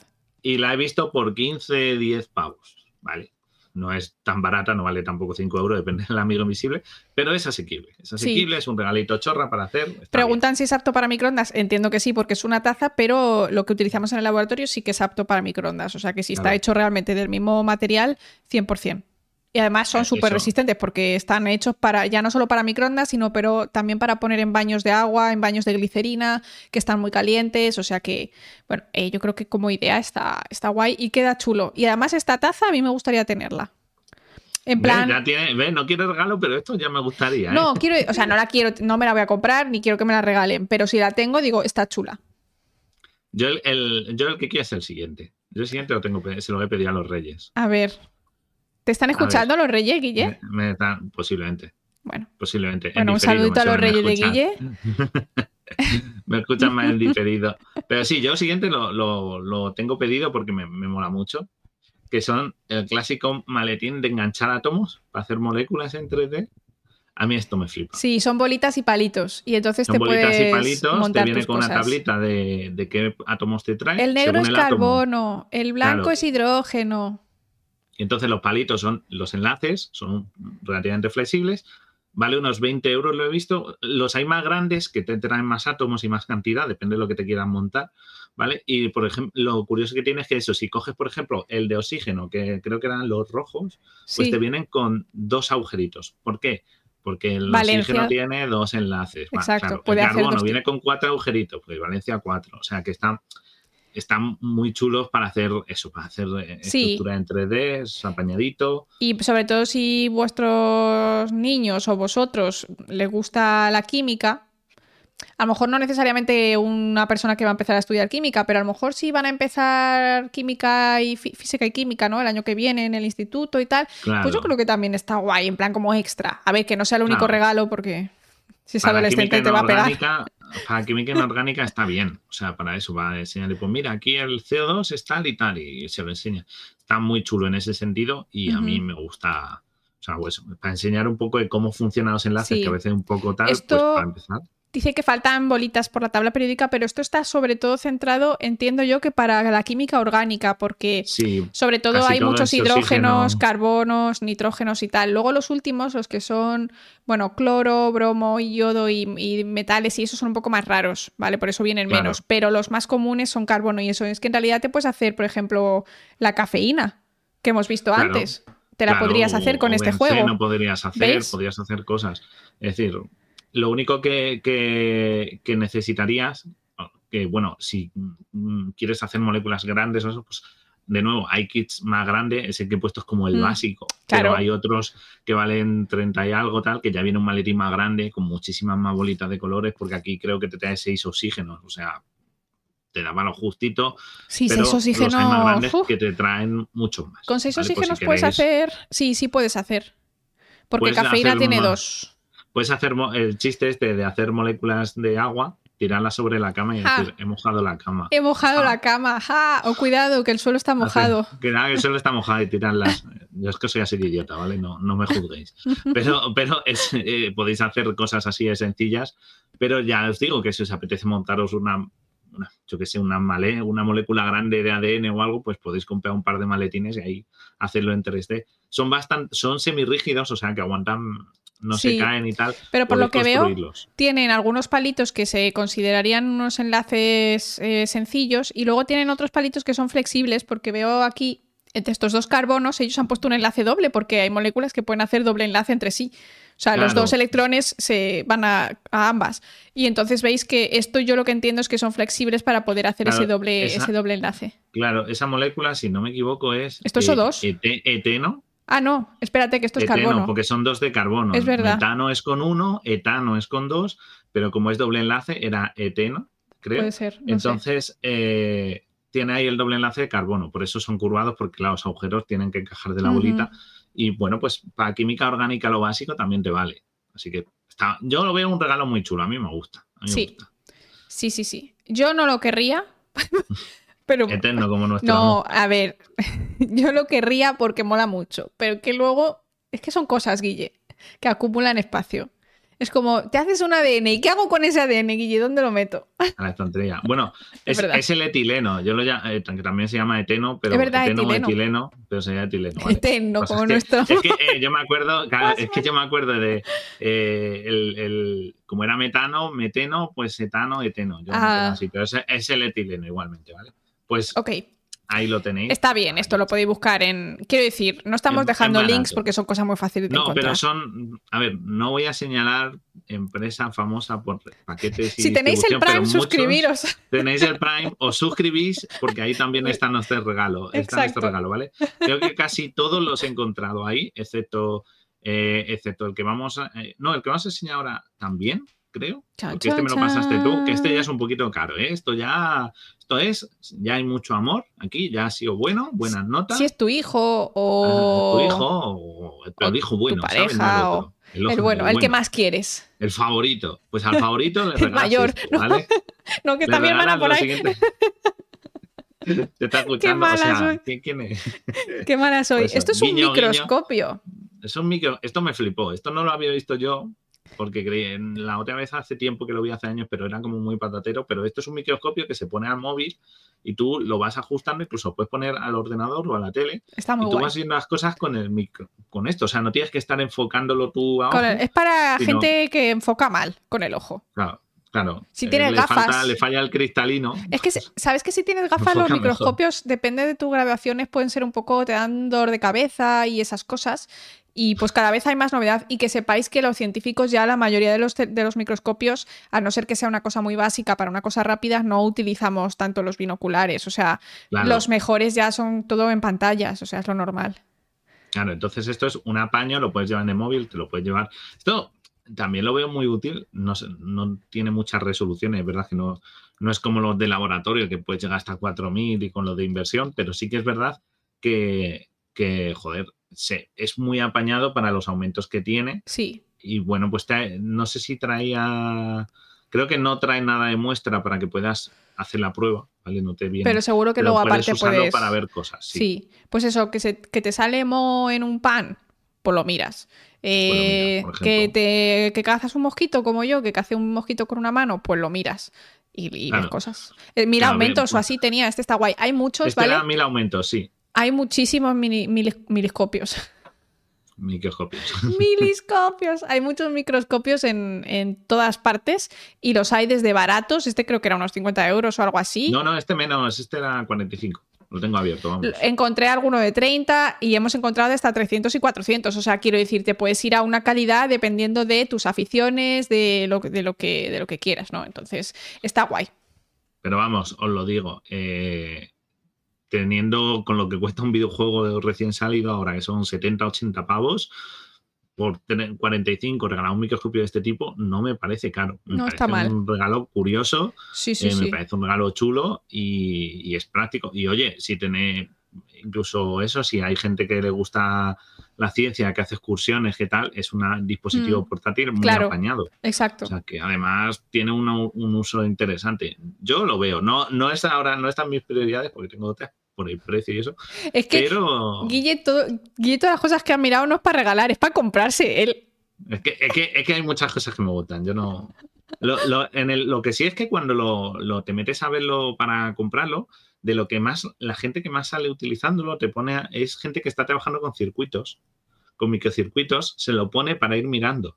Y la he visto por 15, 10 pavos. Vale. No es tan barata, no vale tampoco 5 euros, depende del amigo invisible, pero es asequible. Es asequible, es un regalito chorra para hacer. Preguntan si es apto para microondas. Entiendo que sí, porque es una taza, pero lo que utilizamos en el laboratorio sí que es apto para microondas. O sea que si está hecho realmente del mismo material, 100%. Y además son Eh, súper resistentes porque están hechos para ya no solo para microondas, sino pero también para poner en baños de agua, en baños de glicerina, que están muy calientes. O sea que, bueno, eh, yo creo que como idea está, está guay y queda chulo. Y además esta taza a mí me gustaría tenerla. En plan, Ve, ya tiene, ve, no quiero regalo, pero esto ya me gustaría. ¿eh? no, quiero, o sea, no la quiero, no me la voy a comprar ni quiero que me la regalen, pero si la tengo, digo, está chula. Yo, el, el- yo el que quiero es el siguiente. Yo el siguiente lo tengo, se lo he pedido a los reyes. A ver. ¿Te están escuchando los reyes, Guille? Me- me dan- posiblemente, Bueno, posiblemente. bueno, un saludito a los reyes de. Guille. me escuchan más en diferido. Pero sí, yo el siguiente lo, lo- lo tengo pedido porque me, me mola mucho. Que son el clásico maletín de enganchar átomos para hacer moléculas en 3D. A mí esto me flipa. Sí, son bolitas y palitos. Y entonces Son te bolitas puedes y palitos, te montar viene tus con una tablita de, de qué átomos te trae. El negro es el átomo. carbono, el blanco Claro. es hidrógeno. Y entonces los palitos son los enlaces, son relativamente flexibles. Vale unos 20 euros, lo he visto. Los hay más grandes que te traen más átomos y más cantidad, depende de lo que te quieran montar. ¿Vale? Y por ejemplo, lo curioso que tiene es que eso, si coges, por ejemplo, el de oxígeno, que creo que eran los rojos, pues Sí. te vienen con dos agujeritos. ¿Por qué? Porque el Valencia- oxígeno tiene dos enlaces. Exacto, claro, puede el hacer carbono dos viene con cuatro agujeritos, pues Valencia cuatro. O sea que están, están muy chulos para hacer eso, para hacer eh, Sí. estructura en 3D, es apañadito. Y sobre todo si vuestros niños o vosotros les gusta la química, a lo mejor no necesariamente una persona que va a empezar a estudiar química, pero a lo mejor sí van a empezar química y fí- física y química, ¿no? El año que viene en el instituto y tal. Claro. Pues yo creo que también está guay, en plan como extra. A ver, que no sea el único Claro. regalo porque si es Para adolescente te va a pegar. Para química inorgánica está bien. O sea, para eso va a enseñarle, pues mira, aquí el CO2 es tal y tal, y se lo enseña. Está muy chulo en ese sentido y a mí me gusta. O sea, pues, para enseñar un poco de cómo funcionan los enlaces, Sí. que a veces un poco tal, Esto- pues para empezar. Dice que faltan bolitas por la tabla periódica, pero esto está sobre todo centrado, entiendo yo, que para la química orgánica, porque Sí, Sobre todo hay todo muchos hidrógenos, oxígeno. carbonos, nitrógenos y tal. Luego los últimos, los que son, bueno, cloro, bromo, yodo y, y metales y esos son un poco más raros, ¿vale? Por eso vienen Claro. menos. Pero los más comunes son carbono y eso. Es que en realidad te puedes hacer, por ejemplo, la cafeína que hemos visto Claro. antes. Te la Claro, podrías hacer con o este juego. podrías hacer, ¿Veis? podrías hacer cosas. Es decir, lo único que, que, necesitarías, que bueno, si mm, quieres hacer moléculas grandes o eso, pues de nuevo, hay kits más grandes, ese que he puesto es como el mm, básico, claro. pero hay otros que valen 30 y algo tal, que ya viene un maletín más grande con muchísimas más bolitas de colores, porque aquí creo que te trae 6 oxígenos, o sea, te da malo justito. Sí, pero seis oxígenos. Los más grandes que te traen muchos más. Con 6 ¿vale? oxígenos pues puedes hacer, sí, sí puedes hacer, porque cafeína tiene 2. Puedes hacer el chiste este de hacer moléculas de agua, tirarlas sobre la cama y Ja. decir, he mojado la cama. He mojado Ah. la cama. ¡Ja! O cuidado, que el suelo está mojado. Que nada, que solo está mojado y tirarlas. Yo es que soy así de idiota, ¿vale? No, no me juzguéis. Pero, pero es, eh, podéis hacer cosas así de sencillas, pero ya os digo que si os apetece montaros una, una yo que sé, una, male, una molécula grande de ADN o algo, pues podéis comprar un par de maletines y ahí hacerlo en 3D. Son bastante, son semirrígidos, o sea que aguantan, no Sí. se caen y tal. Pero por lo que veo, tienen algunos palitos que se considerarían unos enlaces eh, sencillos y luego tienen otros palitos que son flexibles porque veo aquí entre estos dos carbonos ellos han puesto un enlace doble porque hay moléculas que pueden hacer doble enlace entre sí. O sea, los dos electrones se van a, a ambas. Y entonces veis que esto yo lo que entiendo es que son flexibles para poder hacer Claro, ese, doble, esa- ese doble enlace. Claro, esa molécula, si no me equivoco, es. ¿Esto es eh, O2? ete- eteno. Ah, no, espérate que esto es eteno, carbono. porque son dos de carbono. Es verdad. Metano es con uno, etano es con dos, pero como es doble enlace, era eteno, creo. Puede ser. no. Entonces, eh, tiene ahí el doble enlace de carbono, por eso son curvados, porque claro, los agujeros tienen que encajar de la bolita. Y bueno, pues para química orgánica lo básico también te vale. Así que está, yo lo veo un regalo muy chulo, a mí me gusta. A mí me Sí. gusta. Sí, sí, sí. Yo no lo querría, pero Eterno como nuestro No, amor. a ver, yo lo querría porque mola mucho, pero que luego es que son cosas, Guille, que acumulan espacio. Es como, te haces un ADN, ¿y qué hago con ese ADN, Guille? ¿Dónde lo meto? a la estantería. Bueno, Es es, verdad. es el etileno. Yo lo llamo, eh, que también se llama eteno, pero Es verdad, eteno etileno. etileno, pero sería etileno. ¿vale? Eterno, Pues como es que, nuestro. Es que eh, yo me acuerdo, claro, es que yo me acuerdo de eh, el, el- como era metano, meteno, pues etano, eteno. Yo me Ah. quedo así, pero es, es el etileno igualmente, ¿vale? Pues ahí lo tenéis. está bien, esto lo podéis buscar en... Quiero decir, no estamos En- dejando en links porque son cosas muy fáciles de No, encontrar. pero son, a ver, no voy a señalar empresa famosa por paquetes y si tenéis el Prime, suscribiros. tenéis el Prime, os suscribís porque ahí también está nuestro regalo. Está nuestro regalo, ¿vale? Creo que casi todos los he encontrado ahí, excepto, eh, excepto el que vamos a. eh, no, el que vamos a enseñar ahora también, creo. Porque este me lo pasaste tú, que este ya es un poquito caro, ¿eh? Esto ya. Esto es. Ya hay mucho amor aquí, ya ha sido bueno, buenas notas. Si es tu hijo Ah, o... tu hijo o hijo bueno, tu ¿sabes? No pareja el otro. El, bueno, el que más quieres. El favorito. Pues al favorito le El mayor. ¿vale? No, que mi hermana regalas por ahí. Te está escuchando. mala o sea, soy. ¿quién, quién es? Qué mala soy. Pues, Esto es un guiño. microscopio. Es un micro. Esto me flipó. Esto no lo había visto yo. Porque creí, la otra vez hace tiempo que lo vi hace años, pero era como muy patatero, pero esto es un microscopio que se pone al móvil y tú lo vas ajustando, incluso puedes poner al ordenador o a la tele Está muy y tú guay. vas viendo las cosas con el micro, con esto, o sea, no tienes que estar enfocándolo tú a Con ojo. el- es para sino- gente que enfoca mal con el ojo. Claro, claro. Si Eh, tienes le gafas- falta- le falla el cristalino. Es que, ¿sabes que si tienes gafas, los mejor. microscopios, depende de tus graduaciones, pueden ser un poco, te dan dolor de cabeza y esas cosas. Y pues cada vez hay más novedad. Y que sepáis que los científicos ya, la mayoría de los, de los microscopios, a no ser que sea una cosa muy básica para una cosa rápida, no utilizamos tanto los binoculares. O sea, Claro. los mejores ya son todo en pantallas. O sea, es lo normal. Claro, entonces esto es un apaño, lo puedes llevar en el móvil, te lo puedes llevar. Esto también lo veo muy útil, no, no tiene muchas resoluciones, es verdad que no, no es como los de laboratorio, que puedes llegar hasta 4000 y con los de inversión, pero sí que es verdad que, que joder, se, es muy apañado para los aumentos que tiene. Sí. Y bueno, pues trae- no sé si traía. Creo que no trae nada de muestra para que puedas hacer la prueba, ¿vale? No te viene. Pero seguro que pero luego puedes aparte usarlo puedes. para ver cosas. Sí. Sí, pues eso, que, se- que te sale mo en un pan, pues lo miras. Eh, por que te que cazas un mosquito como yo, que cace un mosquito con una mano, pues lo miras. Y, y Claro. cosas. Eh, mira, Claro, aumentos bien, o pues- así tenía. Este está guay. Hay muchos, Este ¿vale? mil aumentos, sí. Hay muchísimos mini- milis- miliscopios. Microscopios. miliscopios. Hay muchos microscopios en, en todas partes y los hay desde baratos. Este creo que era unos 50 euros o algo así. No, no, este menos, este era 45. Lo tengo abierto, vamos. Encontré alguno de 30 y hemos encontrado hasta 300 y 400. O sea, quiero decir, te puedes ir a una calidad dependiendo de tus aficiones, de lo, que- de lo, que, de lo que quieras, ¿no? Entonces, está guay. Pero vamos, os lo digo. eh, teniendo con lo que cuesta un videojuego recién salido ahora, que son 70, 80 pavos, por tener 45 regalar un microscopio de este tipo, no me parece caro. Me No parece está mal. un regalo curioso, Sí, sí, eh, me sí. parece un regalo chulo y, y es práctico. Y oye, si tenéis, incluso eso, si hay gente que le gusta la ciencia, que hace excursiones, que tal, es un dispositivo Mm, portátil muy claro. apañado. Exacto. O sea, que además tiene una- un uso interesante. Yo lo veo. No, no es ahora, no están mis prioridades porque tengo otras por el precio y eso. es que Pero Guille, todo- Guille, todas las cosas que ha mirado no es para regalar, es para comprarse él. es que, es, que, es que hay muchas cosas que me gustan. Yo no. Lo, lo- en el- lo que sí es que cuando lo, lo te metes a verlo para comprarlo, de lo que más, la gente que más sale utilizándolo te pone, a- es gente que está trabajando con circuitos, con microcircuitos, se lo pone para ir mirando.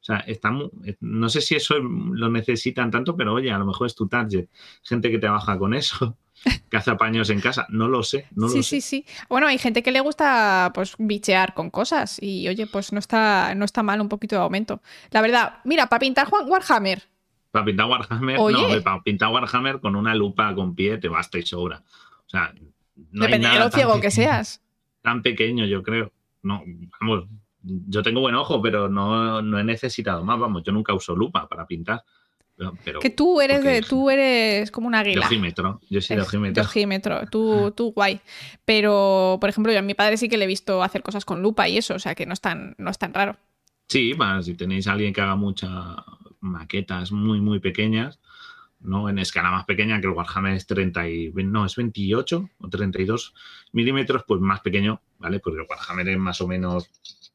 O sea, está mu- eh, no sé si eso lo necesitan tanto, pero oye, a lo mejor es tu target. Gente que trabaja con eso, que hace apaños en casa. No lo sé, no sí, lo sí, sé. sí. Bueno, hay gente que le gusta pues bichear con cosas y oye, pues no está, no está mal un poquito de aumento. La verdad, mira, para pintar Juan Warhammer, Para pintar Warhammer, Oye. no, para pintar Warhammer con una lupa con pie te basta y sobra. O sea, no depende de lo ciego que seas. Tan pequeño, yo creo. No, vamos, yo tengo buen ojo, pero no, no he necesitado más. Vamos, yo nunca uso lupa para pintar. Pero, Que tú eres de, tú eres como un de águila. ojímetro. Yo soy de ojímetro. de ojímetro. Tú, tú guay. Pero, por ejemplo, yo a mi padre sí que le he visto hacer cosas con lupa y eso, o sea que no es tan, no es tan raro. Sí, para si tenéis a alguien que haga muchas maquetas muy, muy pequeñas, ¿no? En escala más pequeña, que el Warhammer es 30 y, no, es 28 o 32 milímetros, pues más pequeño, ¿vale? Porque el Warhammer es más o menos,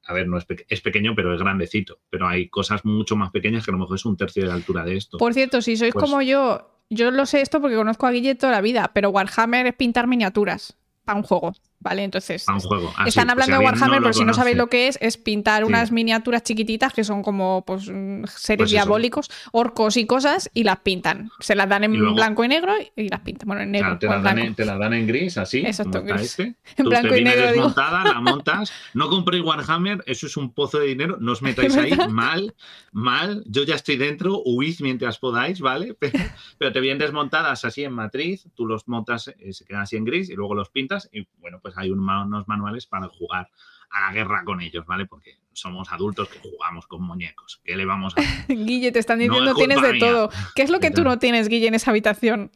a ver, no es, pe- es pequeño, pero es grandecito. Pero hay cosas mucho más pequeñas que a lo mejor es un tercio de la altura de esto. Por cierto, si sois Pues- como yo, yo lo sé esto porque conozco a Guille toda la vida, pero Warhammer es pintar miniaturas para un juego, ¿vale? Entonces, Para un juego. Ah, están pues hablando de Warhammer, pero si no sabéis lo que es, es pintar Sí. unas miniaturas chiquititas que son como pues, mm, seres Pues diabólicos, orcos y cosas, y las pintan. Se las dan en luego- blanco y negro y las pintan. Bueno, en negro. Claro, te, o la en dan en, te la dan en gris, así. Exacto, gris. este. En Tú blanco te y negro, digo. desmontada, la montas. No compréis Warhammer, eso es un pozo de dinero. No os metáis ahí mal, mal. Yo ya estoy dentro, huid mientras podáis, ¿vale? Pero, pero te vienen desmontadas así en matriz, tú los montas, eh, se quedan así en gris y luego los pintas. Y bueno, pues hay un ma- unos manuales para jugar a la guerra con ellos, ¿vale? Porque somos adultos que jugamos con muñecos. ¿Qué le vamos a hacer? Guille, te están No diciendo es tienes de mía. todo. ¿Qué es lo que tú no tienes, Guille, en esa habitación?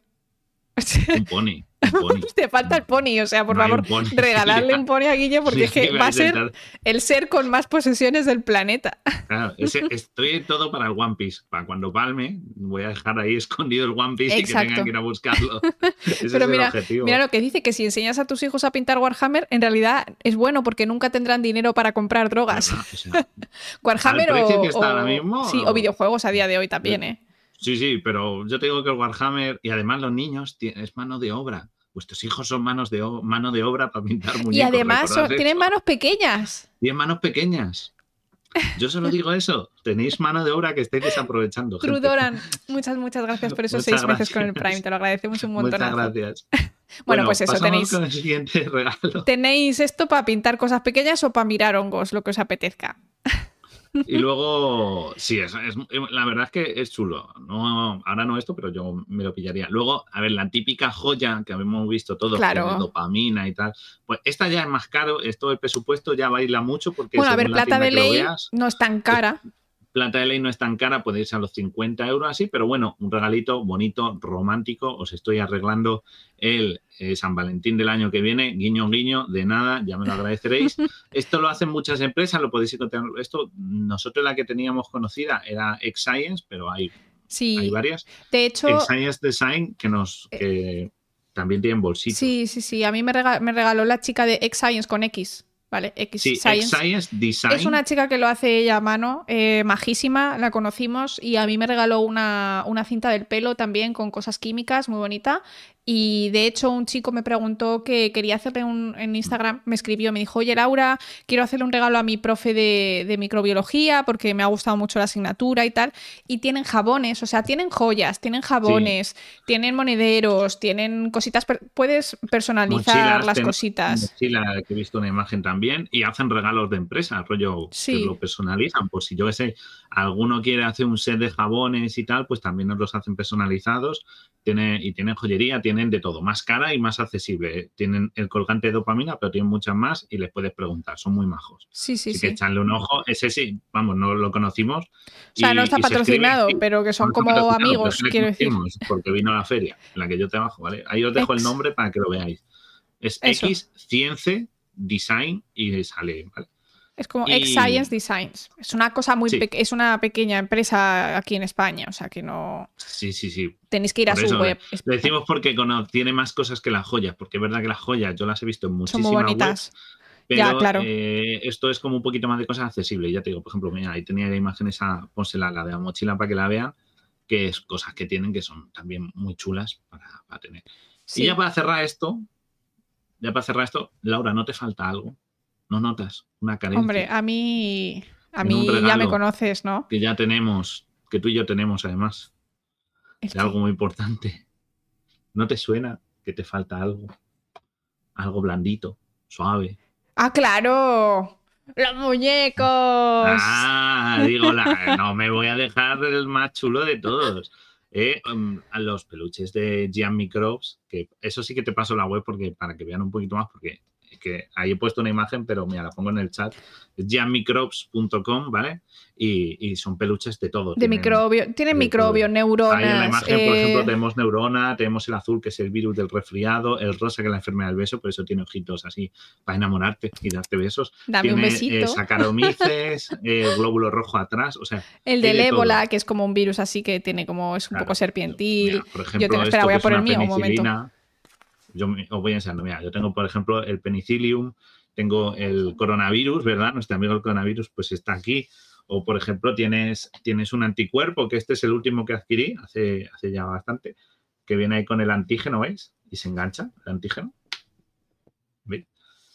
Un pony. Un pony. Te falta el pony, o sea, por No favor, un regalarle un pony a Guille porque es que va a ser el ser con más posesiones del planeta. Claro, estoy todo para el One Piece. Para cuando palme, voy a dejar ahí escondido el One Piece y que tengan que ir a buscarlo. Ese Pero es mira, el objetivo. Mira lo que dice, que si enseñas a tus hijos a pintar Warhammer, en realidad es bueno porque nunca tendrán dinero para comprar drogas. ¿Verdad? O sea, Warhammer ¿Al o, o- ahora mismo? Sí, o videojuegos a día de hoy también, ¿eh? Sí, sí, pero yo te digo que el Warhammer y además los niños es mano de obra. Vuestros hijos son manos de mano de obra para pintar muñecos. Y además son- tienen eso. manos pequeñas. Tienen manos pequeñas. Yo solo digo eso. Tenéis mano de obra que estáis desaprovechando. gente. Trudoran, muchas, muchas gracias por esos Muchas seis meses con el gracias. Prime, te lo agradecemos un montón. Muchas gracias. Bueno, pues eso, tenéis- con el siguiente regalo. Tenéis esto para pintar cosas pequeñas o para mirar hongos, lo que os apetezca. Y luego, sí, es, es- la verdad es que es chulo. No, ahora no esto, pero yo me lo pillaría. Luego, a ver, la típica joya que habíamos visto todos, Claro. dopamina y tal. Pues esta ya es más caro, esto el presupuesto ya baila mucho porque Bueno, a ver, plata de ley veas, no es tan cara. Plata de ley no es tan cara, puede irse a los 50 euros así, pero bueno, un regalito bonito, romántico. Os estoy arreglando el eh, San Valentín del año que viene, guiño, guiño, de nada, ya me lo agradeceréis. Esto lo hacen muchas empresas, lo podéis encontrar. Esto, nosotros la que teníamos conocida era X-Science, pero hay, hay Sí, varias. de hecho, X-Science Design que nos que también tienen bolsitos. sí, sí, sí. A mí me rega- me regaló la chica de X Science con X, ¿vale? X Sí, Science. Design. Es una chica que lo hace ella a mano, eh, majísima, la conocimos y a mí me regaló una, una cinta del pelo también con cosas químicas, muy bonita. Y de hecho un chico me preguntó que quería hacerle un, en Instagram, me escribió, me dijo, oye Laura, quiero hacerle un regalo a mi profe de, de microbiología porque me ha gustado mucho la asignatura y tal. Y tienen jabones, o sea, tienen joyas, tienen jabones, tienen monederos, tienen cositas, per- puedes personalizar Mochilas, las ten- cositas. mochila que he visto una imagen también y hacen regalos de empresa, rollo Sí. que lo personalizan. Pues si yo que sé, alguno quiere hacer un set de jabones y tal, pues también nos los hacen personalizados. Tiene, y tienen joyería, tienen de todo, más cara y más accesible. Tienen el colgante de dopamina, pero tienen muchas más y les puedes preguntar, son muy majos. Sí, sí, Así sí. que echarle un ojo, ese sí, vamos, no lo conocimos. O sea, y- no está se patrocinado, pero que son no como amigos, quiero decir. Porque vino a la feria en la que yo trabajo, ¿vale? Ahí os dejo el nombre para que lo veáis. Es Eso. X Cience Design y sale, ¿vale? Es como Y- X Science Designs. Es una cosa muy Sí. pequeña, es una pequeña empresa aquí en España, o sea que no Sí, sí, sí. tenéis que ir a su web. Lo decimos porque tiene más cosas que las joyas, porque es verdad que las joyas yo las he visto en Son muchísimas webs, bonitas. pero Ya, claro. eh, esto es como un poquito más de cosas accesibles. Ya te digo, por ejemplo, mira, ahí tenía la imagen esa, pónsela, la de la mochila para que la vean, que es cosas que tienen que son también muy chulas para, para tener. Sí. Y ya para cerrar esto, ya para cerrar esto, Laura, ¿no te falta algo? ¿No notas una carencia Hombre, a mí a mí ya me conoces, ¿no? que ya tenemos, que tú y yo tenemos además, Es que- algo muy importante? ¿No te suena que te falta algo? Algo blandito, suave. Ah, claro. Los muñecos. Ah, digo, la- no me voy a dejar el más chulo de todos. Eh, um, a los peluches de Gian Microbes, que eso sí que te paso la web porque para que vean un poquito más, porque es que ahí he puesto una imagen, pero mira, la pongo en el chat. Es gianmicrobes.com, ¿vale? Y, y son peluches de todo. de tienen- microbio. Tienen de microbio, neuronas. Ahí en la imagen, por eh, ejemplo, tenemos neurona, tenemos el azul, que es el virus del resfriado, el rosa, que es la enfermedad del beso, por eso tiene ojitos así para enamorarte y darte besos. Dame un tiene besito. eh, saccharomyces, eh, glóbulo rojo atrás, o sea, el del de todo. ébola, que es como un virus así que tiene como es un Claro. poco serpientil. mira, por ejemplo, tengo- espera, voy a poner el mío, un momento. Yo me- os voy enseñando, mira, yo tengo, por ejemplo, el penicillium, tengo el coronavirus, ¿verdad? Nuestro amigo el coronavirus, pues está aquí. O, por ejemplo, tienes, tienes un anticuerpo, que este es el último que adquirí hace, hace ya bastante, que viene ahí con el antígeno, ¿veis? Y se engancha el antígeno. ¿Veis?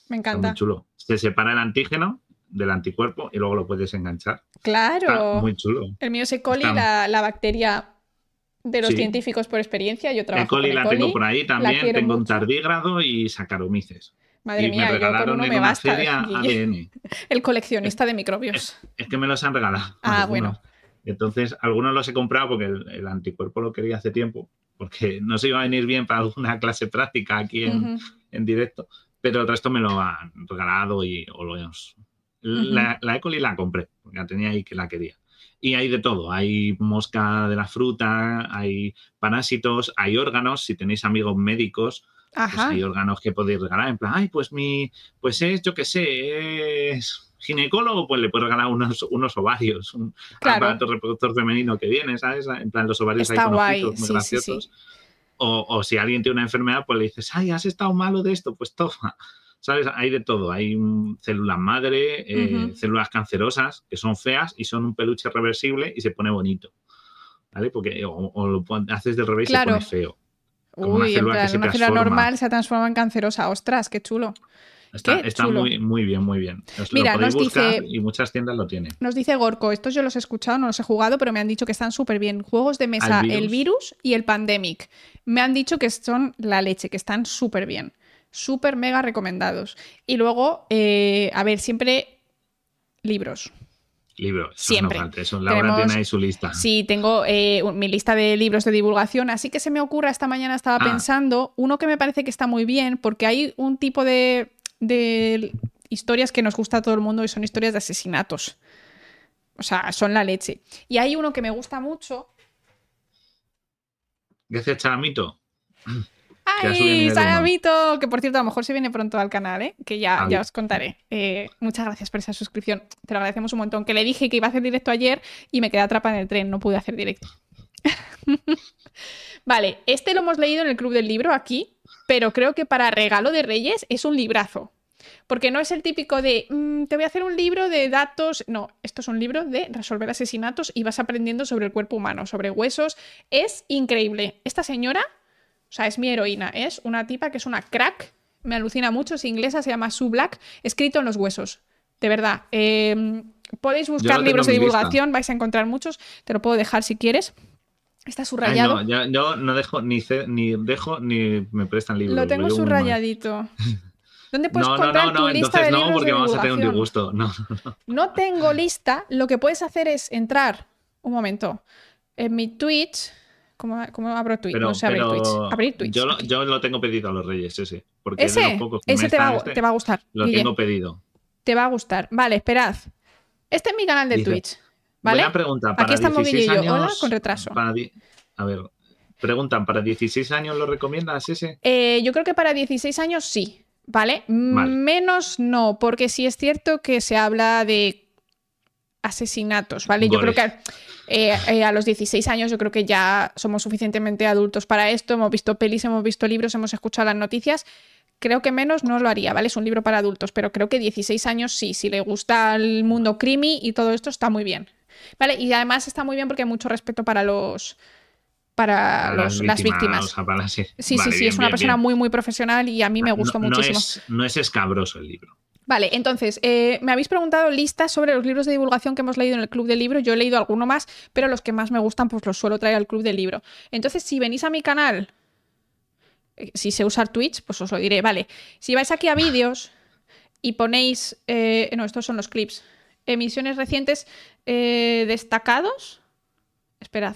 Me Está encanta. muy chulo. Se separa el antígeno del anticuerpo y luego lo puedes enganchar. Está Claro. muy chulo. El mío es E. coli, Está- la, la bacteria de los Sí. científicos por experiencia. Yo trabajo E. coli con la E. coli. tengo por ahí también, tengo un tardígrado y sacaromices. Madre y mía, me yo con regalaron uno me basta. ADN. El coleccionista de microbios. Es que me los han regalado. Ah, algunos. bueno. Entonces, algunos los he comprado porque el, el anticuerpo lo quería hace tiempo, porque no se iba a venir bien para alguna clase práctica aquí en, en directo, pero el resto me lo han regalado y o lo hemos... La, la E. coli la compré, porque la tenía ahí que la quería. Y hay de todo, hay mosca de la fruta, hay parásitos, hay órganos, si tenéis amigos médicos, pues hay órganos que podéis regalar, en plan, ay, pues mi, pues es, yo qué sé, es ginecólogo, pues le puedes regalar unos, unos ovarios, un aparato reproductor femenino que viene, ¿sabes? En plan, los ovarios Está hay guay. muy graciosos. O, o, si alguien tiene una enfermedad, pues le dices, ay, has estado malo de esto, pues toma. ¿Sabes? Hay de todo. Hay células madre, eh, células cancerosas, que son feas y son un peluche reversible y se pone bonito. ¿Vale? Porque o, lo haces del revés y se pone feo. Uy, una célula normal se transforma en cancerosa. Ostras, qué chulo. Está, muy, muy bien, muy bien. Mira, nos dice, y muchas tiendas lo tienen. Nos dice Gorko, estos yo los he escuchado, no los he jugado, pero me han dicho que están súper bien. Juegos de mesa, el virus y el pandemic. Me han dicho que son la leche, que están súper bien. Súper mega recomendados. Y luego, eh, a ver, siempre libros. Libros. Siempre. Eso, Laura tiene ahí su lista. Sí, tengo eh, mi lista de libros de divulgación. Así que se me ocurre, esta mañana estaba ah. pensando, uno que me parece que está muy bien, porque hay un tipo de de historias que nos gusta a todo el mundo y son historias de asesinatos. O sea, son la leche. Y hay uno que me gusta mucho. Gracias, Charamito. ¡Ay, Charamito! Que por cierto, a lo mejor se viene pronto al canal, ¿eh? que ya, ya os contaré. Eh, muchas gracias por esa suscripción. Te lo agradecemos un montón. Que le dije que iba a hacer directo ayer y me quedé atrapada en el tren, no pude hacer directo. vale, este lo hemos leído en el Club del Libro aquí, pero creo que para regalo de Reyes es un librazo. Porque no es el típico de mm, te voy a hacer un libro de datos. No, esto es un libro de resolver asesinatos y vas aprendiendo sobre el cuerpo humano, sobre huesos. Es increíble. Esta señora, o sea, es mi heroína, es una tipa que es una crack. Me alucina mucho, es inglesa, se llama Sue Black, escrito en los huesos. De verdad. Em, podéis buscar libros de divulgación, vais a encontrar muchos. Te lo puedo dejar si quieres. Está subrayado. no, yo, no dejo ni, ni dejo ni me prestan libros. Lo tengo subrayadito. ¿Dónde puedes encontrar tu lista de no, porque vamos a tener un disgusto. No, no, no. tengo lista. Lo que puedes hacer es entrar. Un momento. En mi Twitch. ¿Cómo, abro Twitch? no sé abrir Twitch. Abrir Twitch. Yo, lo, yo lo tengo pedido a los Reyes, ese. Porque ese, ese te, va, este, te va a gustar. Lo tengo pedido. Te va a gustar. Vale, esperad. Este es mi canal de Twitch. ¿Vale? Buena pregunta. Para Aquí estamos 16 años, yo. Hola, con retraso. a ver, preguntan, ¿para 16 años lo recomiendas ese? Eh, yo creo que para 16 años sí. ¿Vale? Menos no, porque sí es cierto que se habla de asesinatos, ¿vale? Yo creo que eh, eh, a los 16 años yo creo que ya somos suficientemente adultos para esto, hemos visto pelis, hemos visto libros, hemos escuchado las noticias. Creo que menos no lo haría, ¿vale? Es un libro para adultos, pero creo que 16 años sí, si le gusta el mundo crimi y todo esto está muy bien. ¿Vale? Y además está muy bien porque hay mucho respeto para los para, las víctimas. sí, sí, sí, es una persona muy, muy profesional y a mí me gustó muchísimo. No es, escabroso el libro. Vale, entonces, eh, me habéis preguntado listas sobre los libros de divulgación que hemos leído en el Club del Libro. Yo he leído alguno más, pero los que más me gustan, pues los suelo traer al Club del Libro. Entonces, si venís a mi canal, eh, si se usa Twitch, pues os lo diré. Vale, si vais aquí a vídeos y ponéis. Eh, no, estos son los clips. Emisiones recientes destacados. Esperad.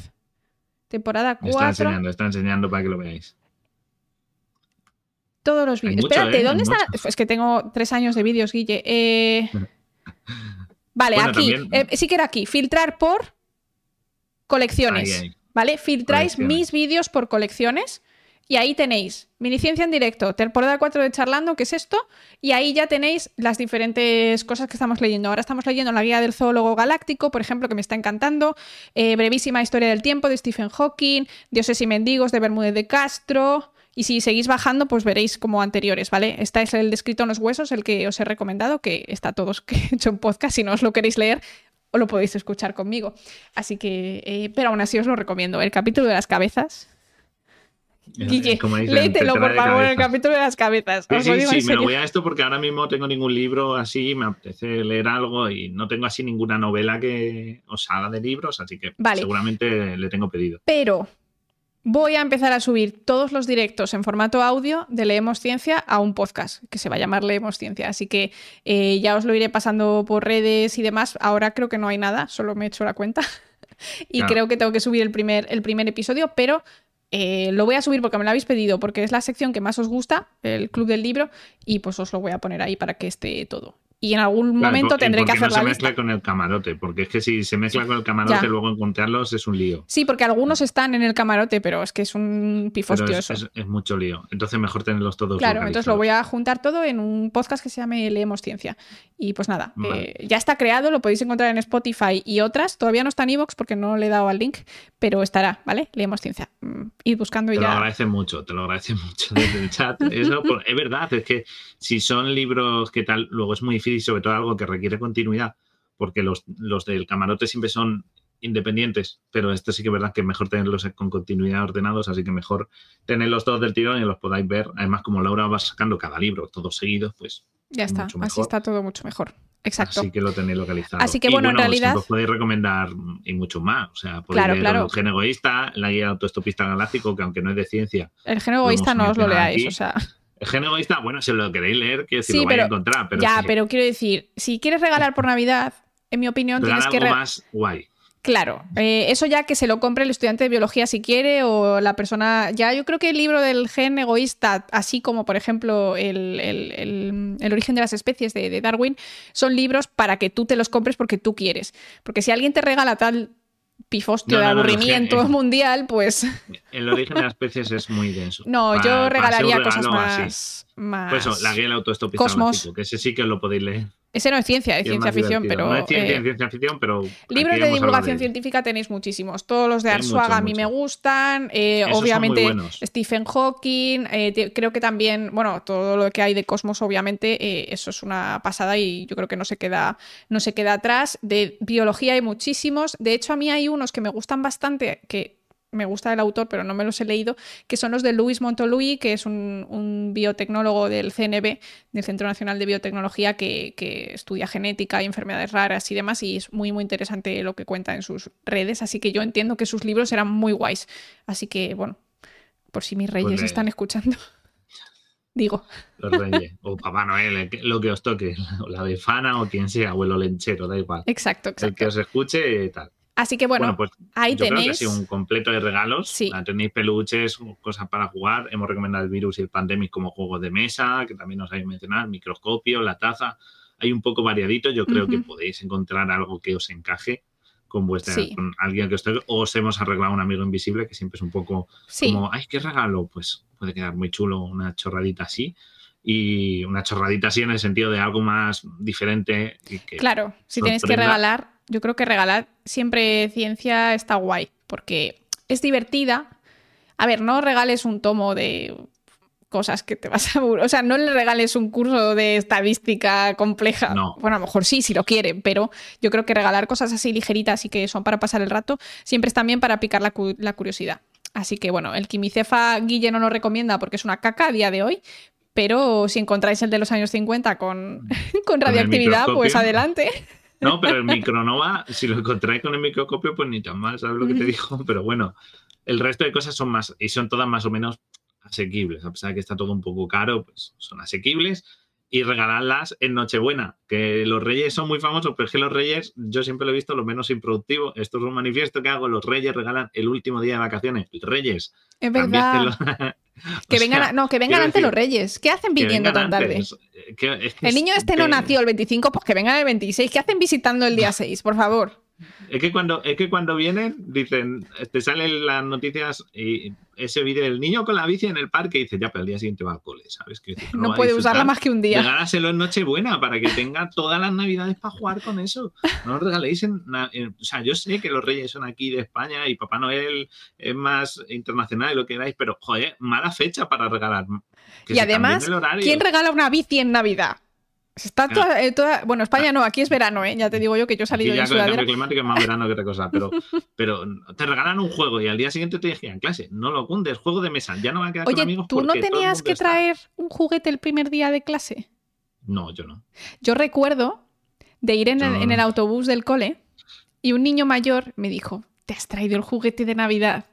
Temporada 4. Está enseñando, está enseñando para que lo veáis. Todos los vídeos. Espérate, ¿eh? ¿dónde están? Es que tengo tres años de vídeos, Guille. Eh, vale, aquí. Eh, sí que era aquí. Filtrar por colecciones. ¿Vale? Filtráis mis vídeos por colecciones. Y ahí tenéis Miniciencia en directo, temporada 4 de Charlando, que es esto, y ahí ya tenéis las diferentes cosas que estamos leyendo. Ahora estamos leyendo la guía del zoólogo galáctico, por ejemplo, que me está encantando, eh, brevísima historia del tiempo de Stephen Hawking, Dioses y mendigos de Bermúdez de Castro, y si seguís bajando, pues veréis como anteriores, ¿vale? Este es el descrito en los huesos, el que os he recomendado, que está todos que he hecho en podcast, si no os lo queréis leer, o lo podéis escuchar conmigo. Así que, eh, pero aún así os lo recomiendo. El capítulo de las cabezas Guille, léetelo, por favor, el capítulo de las cabezas. Sí, sí, sí me lo voy a esto porque ahora mismo tengo ningún libro así, me apetece leer algo y no tengo así ninguna novela que os haga de libros, así que seguramente le tengo pedido. Pero voy a empezar a subir todos los directos en formato audio de Leemos Ciencia a un podcast que se va a llamar Leemos Ciencia. Así que eh, ya os lo iré pasando por redes y demás. Ahora creo que no hay nada, solo me he hecho la cuenta. y creo que tengo que subir el primer, el primer episodio, pero eh, lo voy a subir porque me lo habéis pedido, porque es la sección que más os gusta, el Club del Libro, y pues os lo voy a poner ahí para que esté todo. Y en algún momento tendré que hacer no la se lista. mezcla con el camarote, porque es que si se mezcla con el camarote, Ya. luego encontrarlos es un lío. Sí, porque algunos están en el camarote, pero es que es un pifostio es, es- es mucho lío. Entonces mejor tenerlos todos Claro, entonces lo voy a juntar todo en un podcast que se llame Leemos Ciencia. Y pues nada, Vale. eh, ya está creado, lo podéis encontrar en Spotify y otras. Todavía no está en Evox porque no le he dado al link, pero estará, ¿vale? Leemos Ciencia. Mm, Id buscando y Te lo ya. agradecen mucho, te lo agradecen mucho desde el chat. Eso, es verdad, es que si son libros que tal, luego es muy difícil, sobre todo algo que requiere continuidad, porque los, los del camarote siempre son independientes, pero esto sí que es verdad que es mejor tenerlos con continuidad ordenados, así que mejor tenerlos todos del tirón y los podáis ver. Además, como Laura va sacando cada libro todos seguidos, pues Ya está, mucho así mejor. está todo mucho mejor. Exacto. así que lo tenéis localizado. Así que, Y bueno, en realidad- os podéis recomendar y mucho más. O sea, podéis Claro, leer claro. El gen egoísta, la guía autoestopista galáctico, que aunque no es de ciencia, El lo egoísta no os lo leáis, aquí. o sea. El gen egoísta, bueno, si lo queréis leer, que si Sí, lo vais pero- a encontrar, pero ya, sí, pero quiero decir, si quieres regalar por Navidad, en mi opinión, regala tienes que. algo re- más guay. Claro, eh, eso ya que se lo compre el estudiante de biología si quiere o la persona... Ya yo creo que el libro del gen egoísta, así como por ejemplo el, el- el- el origen de las especies de, de Darwin, son libros para que tú te los compres porque tú quieres. Porque si alguien te regala tal pifostio No, de no, no, no, es que- aburrimiento mundial, pues El origen de las especies es muy denso. no, Para- yo regalaría cosas regalo más... más... Pues eso, la guía del autoestopista Cosmos. que ese sí que lo podéis leer. Ese no es ciencia, es ciencia ficción, divertido. pero... No es ciencia, eh, ciencia ficción, pero. Libros de divulgación científica tenéis muchísimos. Todos los de Arsuaga a mí me gustan. eh, obviamente. Stephen Hawking. eh, te- creo que también, bueno, todo lo que hay de Cosmos, obviamente, eso es una pasada y yo creo que no se queda, no se queda atrás. De biología hay muchísimos. De hecho, a mí hay unos que me gustan bastante, que me gusta el autor, pero no me los he leído, que son los de Luis Montolui, que es un, un biotecnólogo del CNB, del Centro Nacional de Biotecnología, que, que estudia genética y enfermedades raras y demás, y es muy, muy interesante lo que cuenta en sus redes, así que yo entiendo que sus libros eran muy guays. Así que, bueno, por si mis reyes Pues le- están escuchando. Digo, Los reyes. o Papá Noel, lo que os toque. O la befana o quien sea, o el olenchero, da igual. exacto, El que exacto. os escuche, tal. Así que bueno, Bueno, pues ahí yo creo que ha tenéis. sido un completo de regalos. Sí. Tenéis peluches, cosas para jugar. Hemos recomendado el virus y el pandemic como juegos de mesa, que también os habéis mencionado, el microscopio, la taza. Hay un poco variadito. Yo creo que Ujú. podéis encontrar algo que os encaje con vuestra, Sí. con alguien que os. O os hemos arreglado un amigo invisible, que siempre es un poco Sí, como, ay, qué regalo. Pues puede quedar muy chulo una chorradita así. Y una chorradita así en el sentido de algo más diferente. Y que, Claro, si tenéis que sorprenda. regalar, yo creo que regalar siempre ciencia está guay, porque es divertida. A ver, no regales un tomo de cosas que te vas a. O sea, no le regales un curso de estadística compleja. No. Bueno, a lo mejor sí, si lo quieren, pero yo creo que regalar cosas así ligeritas y que son para pasar el rato, siempre es también para picar la, cu- la curiosidad. Así que bueno, el quimicefa Guille no lo recomienda porque es una caca a día de hoy. Pero si encontráis el de los años 50 con, con radioactividad, pues adelante. No, pero el micronova, si lo encontráis con el microscopio, pues ni tan mal, ¿sabes lo que te digo? Pero bueno, el resto de cosas son más, y son todas más o menos asequibles, a pesar de que está todo un poco caro, pues son asequibles. Y regalarlas en Nochebuena, que los reyes son muy famosos, pero es que los reyes, yo siempre lo he visto lo menos improductivo. Esto es un manifiesto que hago, los reyes regalan el último día de vacaciones. Reyes. Es verdad. Que vengan, sea, no, que vengan antes decir, los reyes. ¿Qué hacen viniendo tan tarde? antes. Que- es que El niño es- este no nació el 25, pues que vengan el 26. ¿Qué hacen visitando el día 6? Por favor. Es que cuando, es que cuando vienen, dicen, te salen las noticias y ese vídeo del niño con la bici en el parque y dices, ya, pero al día siguiente va al cole, ¿sabes? Que No a puede usarla más que un día. Regálaselo en Nochebuena para que tenga todas las navidades para jugar con eso. No os regaléis en, O sea, yo sé que los reyes son aquí de España y Papá Noel es más internacional y lo que queráis, pero, joder, mala fecha para regalar. Que Y además, el. ¿quién regala una bici en Navidad? Está toda, eh, toda- Bueno, España no, aquí es verano, ¿eh? Ya te digo yo que yo he salido ya en con el cambio climático es más verano que otra cosa, pero, pero te regalan un juego y al día siguiente te dijeron clase, no lo cundes, juego de mesa, ya no va a quedar con Oye, amigos ¿tú no tenías que está. traer un juguete el primer día de clase? No, yo no. Yo recuerdo de ir en el, Yo- en el autobús del cole y un niño mayor me dijo, ¿te has traído el juguete de Navidad?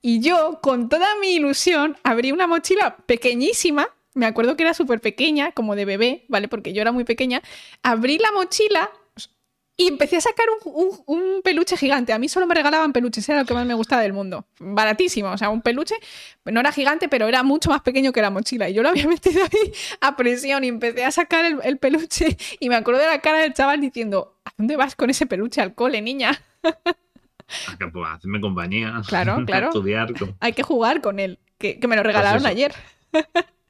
Y yo, con toda mi ilusión, abrí una mochila pequeñísima, me acuerdo que era súper pequeña, como de bebé, ¿vale? Porque yo era muy pequeña, abrí la mochila Y empecé a sacar un, un- un peluche gigante. A mí solo me regalaban peluches, era lo que más me gustaba del mundo. Baratísimo, o sea, un peluche no era gigante, pero era mucho más pequeño que la mochila. Y yo lo había metido ahí a presión y empecé a sacar el, el peluche. Y me acuerdo de la cara del chaval diciendo: ¿A dónde vas con ese peluche al cole, niña? Ah, que, pues, hacerme compañía. Claro, claro. Estudiar. con- Hay que jugar con él, que, que me lo regalaron eso. ayer.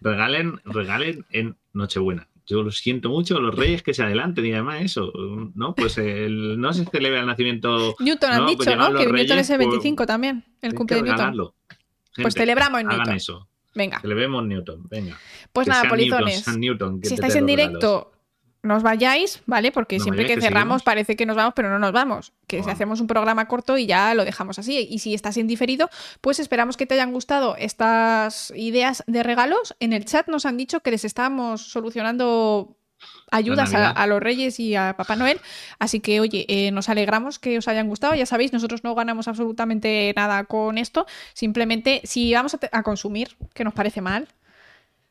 Regalen, regalen en Nochebuena. Yo lo siento mucho, los reyes que se adelanten y además eso, ¿no? Pues el, no se celebra el nacimiento. Newton han No, pues dicho, llegan ¿no? Que Newton es el por- 25 también, el hay cumple que de Newton. Pues celebramos en Hagan Newton. eso. Venga, Celebremos Newton, venga. pues Que nada, Newton, polizones. Newton, si estáis en directo, no os vayáis, ¿vale? Porque No siempre vayáis, que cerramos seguimos. parece que nos vamos, pero no nos vamos. Que si hacemos un programa corto y ya lo dejamos así. Y si estás en diferido, pues esperamos que te hayan gustado estas ideas de regalos. En el chat nos han dicho que les estamos solucionando ayudas a, los Reyes y a Papá Noel. Así que, oye, eh, nos alegramos que os hayan gustado. Ya sabéis, nosotros no ganamos absolutamente nada con esto. Simplemente, si vamos a, a consumir, que nos parece mal,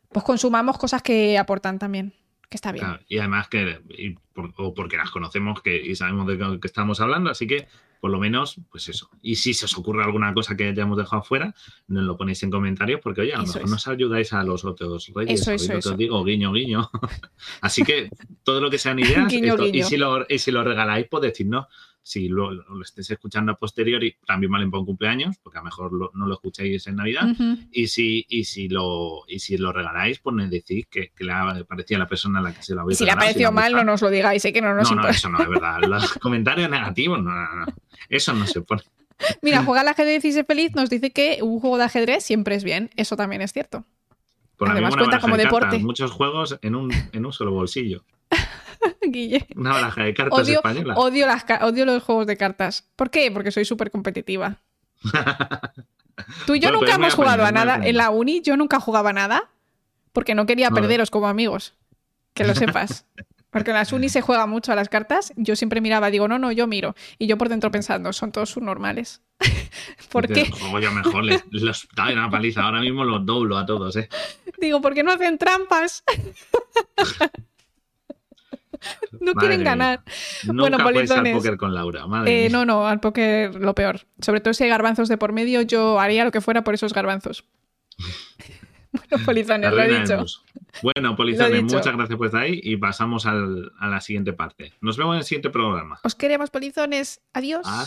pues consumamos cosas que aportan también, que está bien. Claro, y además que, y por- o porque las conocemos que, y sabemos de qué- qué estamos hablando, así que por lo menos, pues eso. Y si se os ocurre alguna cosa que hayamos dejado fuera, nos lo ponéis en comentarios, porque oye, a lo Eso mejor es. nos ayudáis a los otros reyes. Eso, ¿sabéis eso, lo que eso. os digo, guiño, guiño. así que todo lo que sean ideas, Guiño, esto- guiño. Y, si lo, y si lo regaláis, pues decirnos. Si lo, lo estéis escuchando a posteriori, también valen para un cumpleaños, porque a lo mejor lo- no lo escucháis en Navidad. Y si, y si lo, y si lo regaláis, pues me decís que, que le ha parecido a la persona a la que se lo habéis si le ha parecido le mal, no nos lo digáis, sé que no nos No, no, eso no es verdad. Los comentarios negativos, no, no, no. Eso no se pone. Mira, jugar al ajedrez y ser feliz nos dice que un juego de ajedrez siempre es bien. Eso también es cierto. Por Además, cuenta como de deporte. muchos juegos en un, en un solo bolsillo. Guille. Una baraja de cartas Odio, española. odio, las, odio los juegos de cartas. ¿Por qué? Porque soy súper competitiva. Tú y yo Bueno, pero nunca hemos jugado a nada. En la uni yo nunca jugaba nada porque no quería perderos como amigos. Que lo sepas. Porque en las unis se juega mucho a las cartas. Yo siempre miraba, digo, no, no, yo miro. Y yo por dentro pensando, son todos subnormales. ¿Por qué? Juego yo mejor, les, los doy una paliza. Ahora mismo los doblo a todos, ¿eh? Digo, ¿por qué no hacen trampas? No Madre quieren mía. ganar. Nunca Bueno, al polizones. póker con Laura. Madre Eh, no, no, al póker lo peor. Sobre todo si hay garbanzos de por medio, yo haría lo que fuera por esos garbanzos. bueno, polizones, lo he dicho. Bueno, Polizones, muchas gracias por estar ahí y pasamos al- a la siguiente parte. Nos vemos en el siguiente programa. Os queremos, polizones. Adiós. Hasta